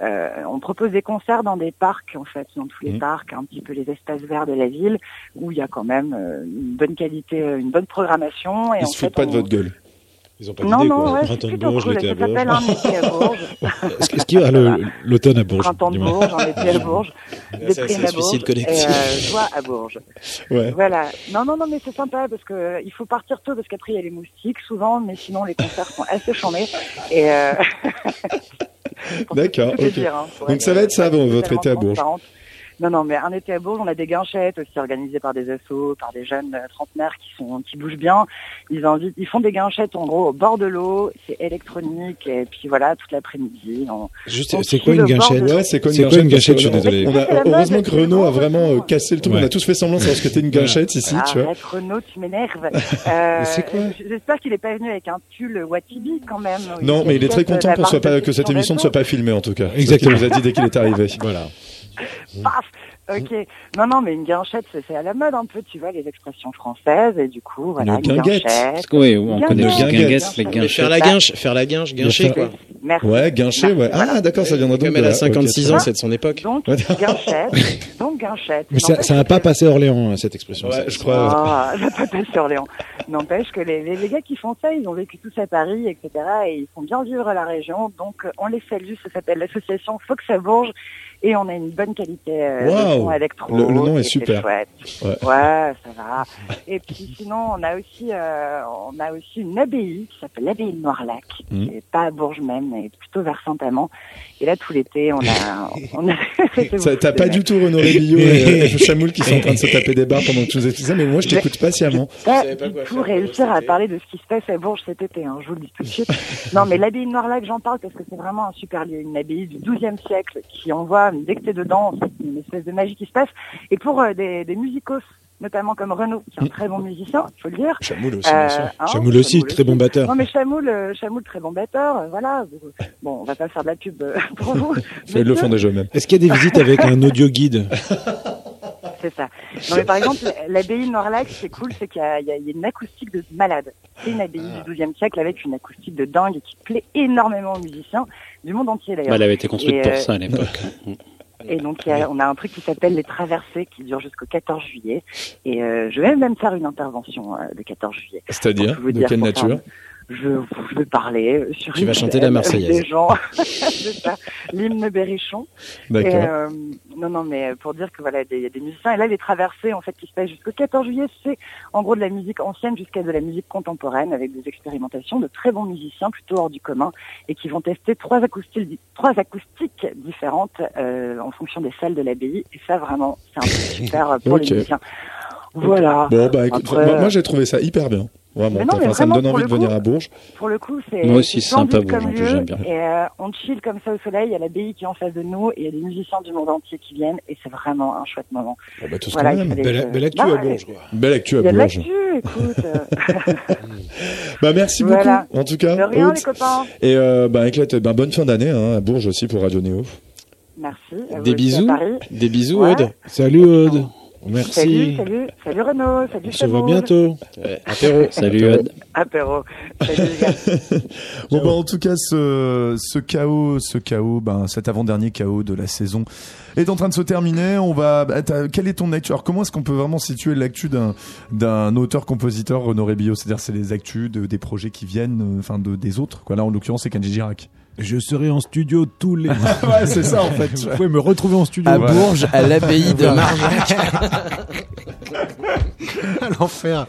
Speaker 11: Euh, on propose des concerts dans des parcs, en fait, dans tous les
Speaker 1: Mhm.
Speaker 11: parcs, un petit peu les espaces verts de la ville, où il y a quand même euh, une bonne qualité, euh, une bonne programmation. Et
Speaker 1: Ils
Speaker 11: en
Speaker 1: se
Speaker 11: fait,
Speaker 1: foutent pas de
Speaker 11: on-
Speaker 1: votre gueule.
Speaker 12: Ils ont pas
Speaker 11: Non, non, ouais, c'est
Speaker 12: Printemps de
Speaker 11: plutôt
Speaker 12: Bourges, l'été
Speaker 11: Ça
Speaker 12: à Bourges. Est-ce qu'il y a l'automne à Bourges
Speaker 11: Printemps de Bourges, en été à Bourges, déprime
Speaker 12: c'est
Speaker 11: à Bourges, et euh, joie à Bourges.
Speaker 1: Ouais.
Speaker 11: Voilà. Non, non, non, mais c'est sympa parce que euh, il faut partir tôt parce qu'après il y a les moustiques souvent, mais sinon les concerts sont assez chambés. Et euh...
Speaker 1: D'accord,
Speaker 11: tout te
Speaker 1: ok.
Speaker 11: dire, hein,
Speaker 1: Donc ça va être ça, votre été à Bourges.
Speaker 11: Non, non, mais un été à Bourges, on a des guinchettes aussi organisées par des assos, par des jeunes euh, trentenaires qui sont qui bougent bien. Ils invitent, ils font des guinchettes en gros au bord de l'eau, c'est électronique et puis voilà toute l'après-midi.
Speaker 12: Juste, c'est quoi une
Speaker 11: de-
Speaker 1: Ouais, c'est quoi une
Speaker 12: C'est quoi une
Speaker 1: gâchette
Speaker 12: gâchette Je suis désolé.
Speaker 1: On a, heureusement que Renaud a vraiment euh, cassé le truc.
Speaker 12: Ouais.
Speaker 1: On a tous fait semblant de savoir ce que c'était une gâchette ici, tu vois.
Speaker 11: Renaud, tu m'énerves. Euh,
Speaker 12: Mais c'est quoi
Speaker 11: J'espère qu'il est pas venu avec un pull Watibi quand même.
Speaker 1: Non, mais il est très content qu'on soit pas, que cette émission ne soit pas filmée en tout cas.
Speaker 12: Exactement.
Speaker 1: Il nous a dit dès qu'il est arrivé.
Speaker 12: Voilà.
Speaker 11: Paf Ok. Non, non, mais une guinchette, c'est à la mode un peu, tu vois, les expressions françaises, et du coup, voilà,
Speaker 1: Une
Speaker 11: guinchette.
Speaker 10: Parce que oui, on connaît les
Speaker 1: Guinguette.
Speaker 10: guinguettes, les
Speaker 11: Et
Speaker 12: Et
Speaker 10: guinchettes.
Speaker 12: faire la guinche, faire la guinche, guincher quoi.
Speaker 11: Merci.
Speaker 1: Ouais, guinché, ouais. Ah, d'accord, ça viendra donc.
Speaker 12: Comme
Speaker 1: de
Speaker 12: elle a 56
Speaker 1: Ok,
Speaker 12: ans,
Speaker 11: ça.
Speaker 12: c'est de son époque.
Speaker 11: Donc, guinchette. Donc, guinchette.
Speaker 12: Mais ça,
Speaker 11: N'empêche
Speaker 12: ça n'a pas
Speaker 11: que-
Speaker 12: passé Orléans, hein, cette expression.
Speaker 1: Ouais,
Speaker 12: Ça-
Speaker 1: je crois.
Speaker 11: Ah, ça peut pas sur Léon. N'empêche que les, les, les gars qui font ça, ils ont vécu tous à Paris, etc. Et ils font bien vivre la région. Donc, on les salue. Ça s'appelle l'association Fox à Bourges. Et on a une bonne qualité euh, de son électro.
Speaker 1: Le- le nom est super. Ouais.
Speaker 11: Ouais. ça va. Et puis sinon, on a aussi, euh, on a aussi une abbaye qui s'appelle l'abbaye de Noirlac,
Speaker 1: Mhm.
Speaker 11: qui est pas à Bourges même, mais plutôt vers Saint-Amand. Et là, tout l'été, on a, on a.
Speaker 1: Ça- T'as pas du tout Renaud Rébillot et, et Chamoul qui sont en train de se taper des barres pendant que tu nous expliques ça, mais moi je t'écoute patiemment.
Speaker 11: pas
Speaker 12: savais pas
Speaker 11: du
Speaker 12: quoi
Speaker 11: tout réussir à parler de ce qui se passe à Bourges cet été, hein, je vous le dis tout de suite. non, mais l'abbaye de Noirlac, j'en parle parce que c'est vraiment un super lieu, une abbaye du XIIe siècle qui envoie, dès que t'es dedans, c'est une espèce de magie qui se passe. Et pour euh, des, des musicos, notamment comme Renaud, qui est un très bon musicien, faut le dire.
Speaker 1: Chamoul aussi, bien sûr.
Speaker 11: Euh, hein,
Speaker 12: Chamoul aussi, très bon batteur.
Speaker 11: Non, mais Chamoul, euh, Chamoul, très bon batteur, euh, voilà. Bon, on va pas faire de la pub euh, pour vous.
Speaker 1: Ils le font déjà eux-mêmes.
Speaker 12: Est-ce qu'il y a des visites avec un audio guide?
Speaker 11: C'est ça. Non, mais par exemple, l'abbaye de Noirlac, c'est cool, c'est qu'il y, a- y une acoustique de malade. C'est une abbaye du XIIe siècle avec une acoustique de dingue qui plaît énormément aux musiciens du monde entier d'ailleurs.
Speaker 10: Bah, elle avait été construite
Speaker 11: Et,
Speaker 10: pour
Speaker 11: euh,
Speaker 10: ça à l'époque.
Speaker 11: Et donc, a- on a un truc qui s'appelle les traversées qui dure jusqu'au 14 juillet. Et euh, je vais même faire une intervention euh, le 14 juillet.
Speaker 1: C'est-à-dire De quelle
Speaker 11: faire-
Speaker 1: nature?
Speaker 11: Je, je vais parler sur
Speaker 8: Tu vas chanter la Marseillaise.
Speaker 11: Des gens, l'hymne Berrichon.
Speaker 10: D'accord.
Speaker 11: Et, euh, non, non, mais pour dire que voilà, il y a des musiciens. Et là, les traversées, en fait, qui se passent jusqu'au 14 juillet, c'est en gros de la musique ancienne jusqu'à de la musique contemporaine, avec des expérimentations de très bons musiciens, plutôt hors du commun, et qui vont tester trois acoustiques, trois acoustiques différentes euh, en fonction des salles de l'abbaye. Et ça, vraiment, c'est un truc super pour les musiciens. Voilà.
Speaker 13: Bon, bah écoute,
Speaker 11: Après,
Speaker 13: moi, moi, j'ai trouvé ça hyper bien. Vraiment.
Speaker 11: Mais non, mais
Speaker 13: Enfin, ça me donne envie de venir à Bourges.
Speaker 11: Pour le coup, c'est
Speaker 10: Moi aussi,
Speaker 11: c'est
Speaker 10: sympa, Bourges, j'aime bien.
Speaker 11: Et euh, on chill comme ça au soleil. Il y a l'abbaye qui est en face de nous et il y a des musiciens du monde entier qui viennent et c'est vraiment un chouette moment.
Speaker 13: Bon, bah, tout ce
Speaker 11: Voilà,
Speaker 13: aime.
Speaker 11: fallait
Speaker 12: Belle, belle actu à Bourges, quoi.
Speaker 13: Belle actu à Bourges.
Speaker 11: l'actu, écoute. euh,
Speaker 13: Bah, merci
Speaker 11: Voilà.
Speaker 13: beaucoup, en tout cas.
Speaker 11: de rien,
Speaker 13: Aude.
Speaker 11: les copains.
Speaker 13: Et euh, bah, éclate, bah, bonne fin d'année hein, à Bourges aussi pour Radio Néo.
Speaker 11: Merci. à vous
Speaker 8: Des bisous.
Speaker 11: à Paris.
Speaker 8: Des bisous. Aude.
Speaker 2: Salut Aude.
Speaker 11: Salut,
Speaker 2: Merci.
Speaker 11: salut, salut Renaud, salut
Speaker 2: On se voit bientôt.
Speaker 8: Ouais, apéro.
Speaker 10: Salut, Aude.
Speaker 11: Apéro. Salut les gars.
Speaker 1: Bon bah en tout cas ce ce chaos ce chaos ben cet avant-dernier chaos de la saison est en train de se terminer. On va bah, t'as- quel est ton actu? Alors comment est-ce qu'on peut vraiment situer l'actu d'un d'un auteur-compositeur Renaud Rébillot C'est-à-dire c'est les actus de, des projets qui viennent euh, enfin de des autres quoi. Là en l'occurrence c'est Kenji Girac.
Speaker 2: Je serai en studio tous les.
Speaker 1: ouais, c'est ça en fait.
Speaker 2: Vous pouvez me retrouver en studio.
Speaker 8: À
Speaker 1: Voilà.
Speaker 8: Bourges, à l'abbaye de Marjac.
Speaker 2: à l'enfer.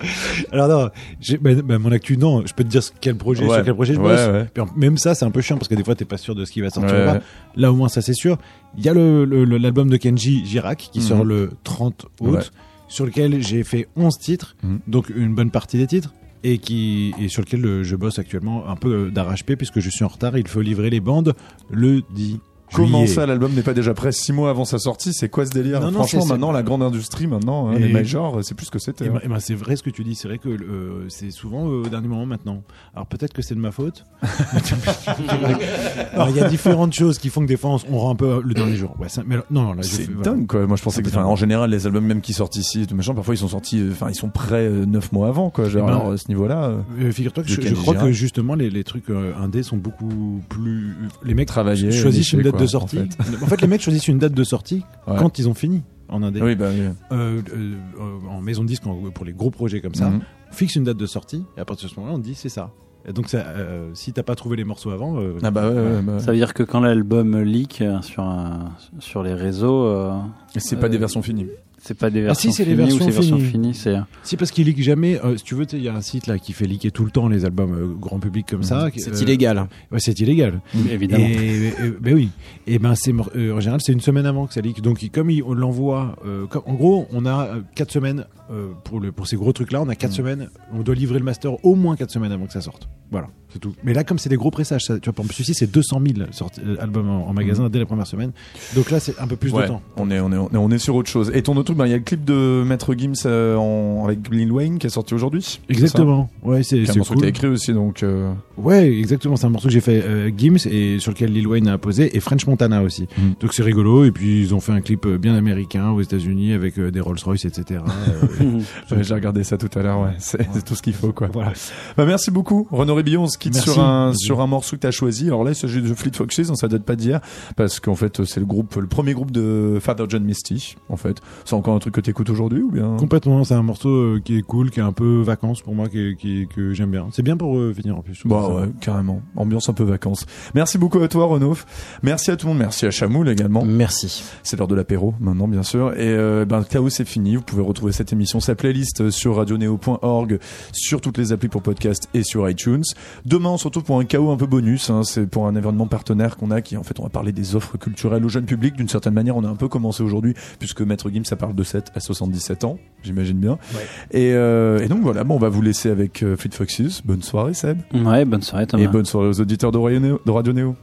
Speaker 2: Alors non, j'ai- bah, bah, mon actu non, je peux te dire quel projet
Speaker 1: Ouais.
Speaker 2: sur quel projet je
Speaker 1: Ouais,
Speaker 2: bosse.
Speaker 1: ouais.
Speaker 2: Puis en- Même ça, c'est un peu chiant parce que des fois t'es pas sûr de ce qui va sortir
Speaker 1: Ouais,
Speaker 2: ou pas.
Speaker 1: ouais.
Speaker 2: Là au moins ça c'est sûr. Il y a le le- le- l'album de Kenji Girac qui
Speaker 1: Mhm.
Speaker 2: sort le 30 août,
Speaker 1: Ouais.
Speaker 2: sur lequel j'ai fait 11 titres,
Speaker 1: Mhm.
Speaker 2: donc une bonne partie des titres. Et, qui, et sur lequel euh, je bosse actuellement un peu d'arrache-pied puisque je suis en retard. Il faut livrer les bandes le 10
Speaker 1: Comment ça l'album n'est pas déjà prêt six mois avant sa sortie? C'est quoi ce délire?
Speaker 2: Non, non,
Speaker 1: Franchement maintenant la grande industrie maintenant hein, les majors c'est plus ce que c'était.
Speaker 2: Eh
Speaker 1: hein.
Speaker 2: ben, eh ben, c'est vrai ce que tu dis, c'est vrai que euh, c'est souvent euh, au dernier moment maintenant. Alors peut-être que c'est de ma faute. Il y a différentes choses qui font que des fois on, rend un peu le dernier jour. Ouais, ça- mais alors- non,
Speaker 1: C'est
Speaker 2: voilà.
Speaker 1: dingue quoi. Moi je pensais que enfin, en général les albums même qui sortent ici machin parfois ils sont sortis euh, enfin ils sont prêts neuf mois avant quoi. Genre,
Speaker 2: Eh ben,
Speaker 1: alors, à ce niveau-là
Speaker 2: Figure-toi que je, crois que justement les, les trucs indés sont beaucoup plus. Les mecs
Speaker 1: Travaillés,
Speaker 2: choisissent une
Speaker 1: nichés,
Speaker 2: date
Speaker 1: quoi,
Speaker 2: de
Speaker 1: en
Speaker 2: sortie.
Speaker 1: fait.
Speaker 2: En fait. les mecs choisissent une date de sortie
Speaker 1: Ouais.
Speaker 2: quand ils ont fini en indé.
Speaker 1: oui bah oui.
Speaker 2: Euh, euh, euh, en maison de disque, pour les gros projets comme ça,
Speaker 1: Mhm.
Speaker 2: on fixe une date de sortie et à partir de ce moment-là, on dit c'est ça. Et donc ça, euh, si t'as pas trouvé les morceaux avant, euh,
Speaker 1: Ah bah ouais, ouais, bah ouais.
Speaker 10: Ça veut dire que quand l'album leak sur, un- sur les réseaux, euh,
Speaker 1: Et c'est pas des versions finies.
Speaker 10: C'est pas des
Speaker 2: Ah
Speaker 10: versions
Speaker 2: si, c'est les
Speaker 10: finies ou
Speaker 2: versions
Speaker 10: c'est versions
Speaker 2: finies.
Speaker 10: finies, c'est
Speaker 2: Si parce qu'il leak jamais. euh, si tu veux, il y a un site là qui fait leaker tout le temps les albums euh, grand public comme ça. qui-
Speaker 8: C'est
Speaker 2: euh,
Speaker 8: illégal.
Speaker 2: Ouais, c'est illégal.
Speaker 10: évidemment.
Speaker 2: Et, ben oui. Et ben c'est euh, en général c'est une semaine avant que ça leak. Donc comme il- on l'envoie, euh, comme- en gros on a euh, quatre semaines euh, pour le pour ces gros trucs là, on a quatre semaines. On doit livrer le master au moins quatre semaines avant que ça sorte. Voilà, c'est tout. Mais là comme c'est des gros pressages, ça, tu vois, exemple celui-ci c'est 200 000 sorti- euh, albums en, en magasin dès la première semaine. Donc là c'est un peu plus
Speaker 1: Ouais,
Speaker 2: de temps.
Speaker 1: on est, on est, on est, sur autre chose. Et ton autre truc, bah, il y a le clip de Maître Gims euh, en, avec Lil Wayne qui est sorti aujourd'hui.
Speaker 2: Exactement. Ouais, c'est
Speaker 1: C'est un morceau que
Speaker 2: cool.
Speaker 1: t'as écrit aussi, donc. euh,
Speaker 2: Ouais, exactement. C'est un morceau que j'ai fait euh, Gims et sur lequel Lil Wayne a posé et French Montana aussi.
Speaker 1: Mm.
Speaker 2: Donc c'est rigolo. Et puis ils ont fait un clip bien américain aux États-Unis avec des Rolls Royce, etc.
Speaker 1: J'ai regardé ça tout à l'heure, ouais. C'est tout ce qu'il faut, quoi.
Speaker 2: voilà.
Speaker 1: Bah, merci beaucoup. Renaud Rébillon, quitte
Speaker 2: Merci.
Speaker 1: sur un, sur un morceau que t'as choisi. Alors là, il s'agit de Fleet Foxes, hein, ça date pas d'hier. Parce qu'en fait, c'est le groupe, le premier groupe de Father John Misty, en fait. C'est encore un truc que t'écoutes aujourd'hui ou bien?
Speaker 2: Complètement. C'est un morceau euh, qui est cool, qui est un peu vacances pour moi, qui, qui, que j'aime bien. C'est bien pour euh, finir en plus.
Speaker 1: Bah ouais, carrément. Ambiance un peu vacances. Merci beaucoup à toi, Renaud. Merci à tout le monde. Merci à Chamoul également.
Speaker 8: Merci.
Speaker 1: C'est l'heure de l'apéro maintenant, bien sûr. Et euh, ben, Chaos, c'est fini. Vous pouvez retrouver cette émission, sa playlist euh, sur radioneo.org, sur toutes les applis pour podcast et sur iTunes. Demain, on se retrouve pour un Chaos un peu bonus. hein. C'est pour un événement partenaire qu'on a qui, en fait, on va parler des offres culturelles au jeune public. D'une certaine manière, on a un peu commencé aujourd'hui, puisque Maître Gims, ça parle de 7 à 77 ans, j'imagine bien. Et, euh, et donc voilà, bon, on va vous laisser avec euh, Fleet Foxes. Bonne soirée, Seb.
Speaker 10: Ouais, bonne soirée Thomas.
Speaker 1: Et bonne soirée aux auditeurs de Radio Néo. de Radio Néo.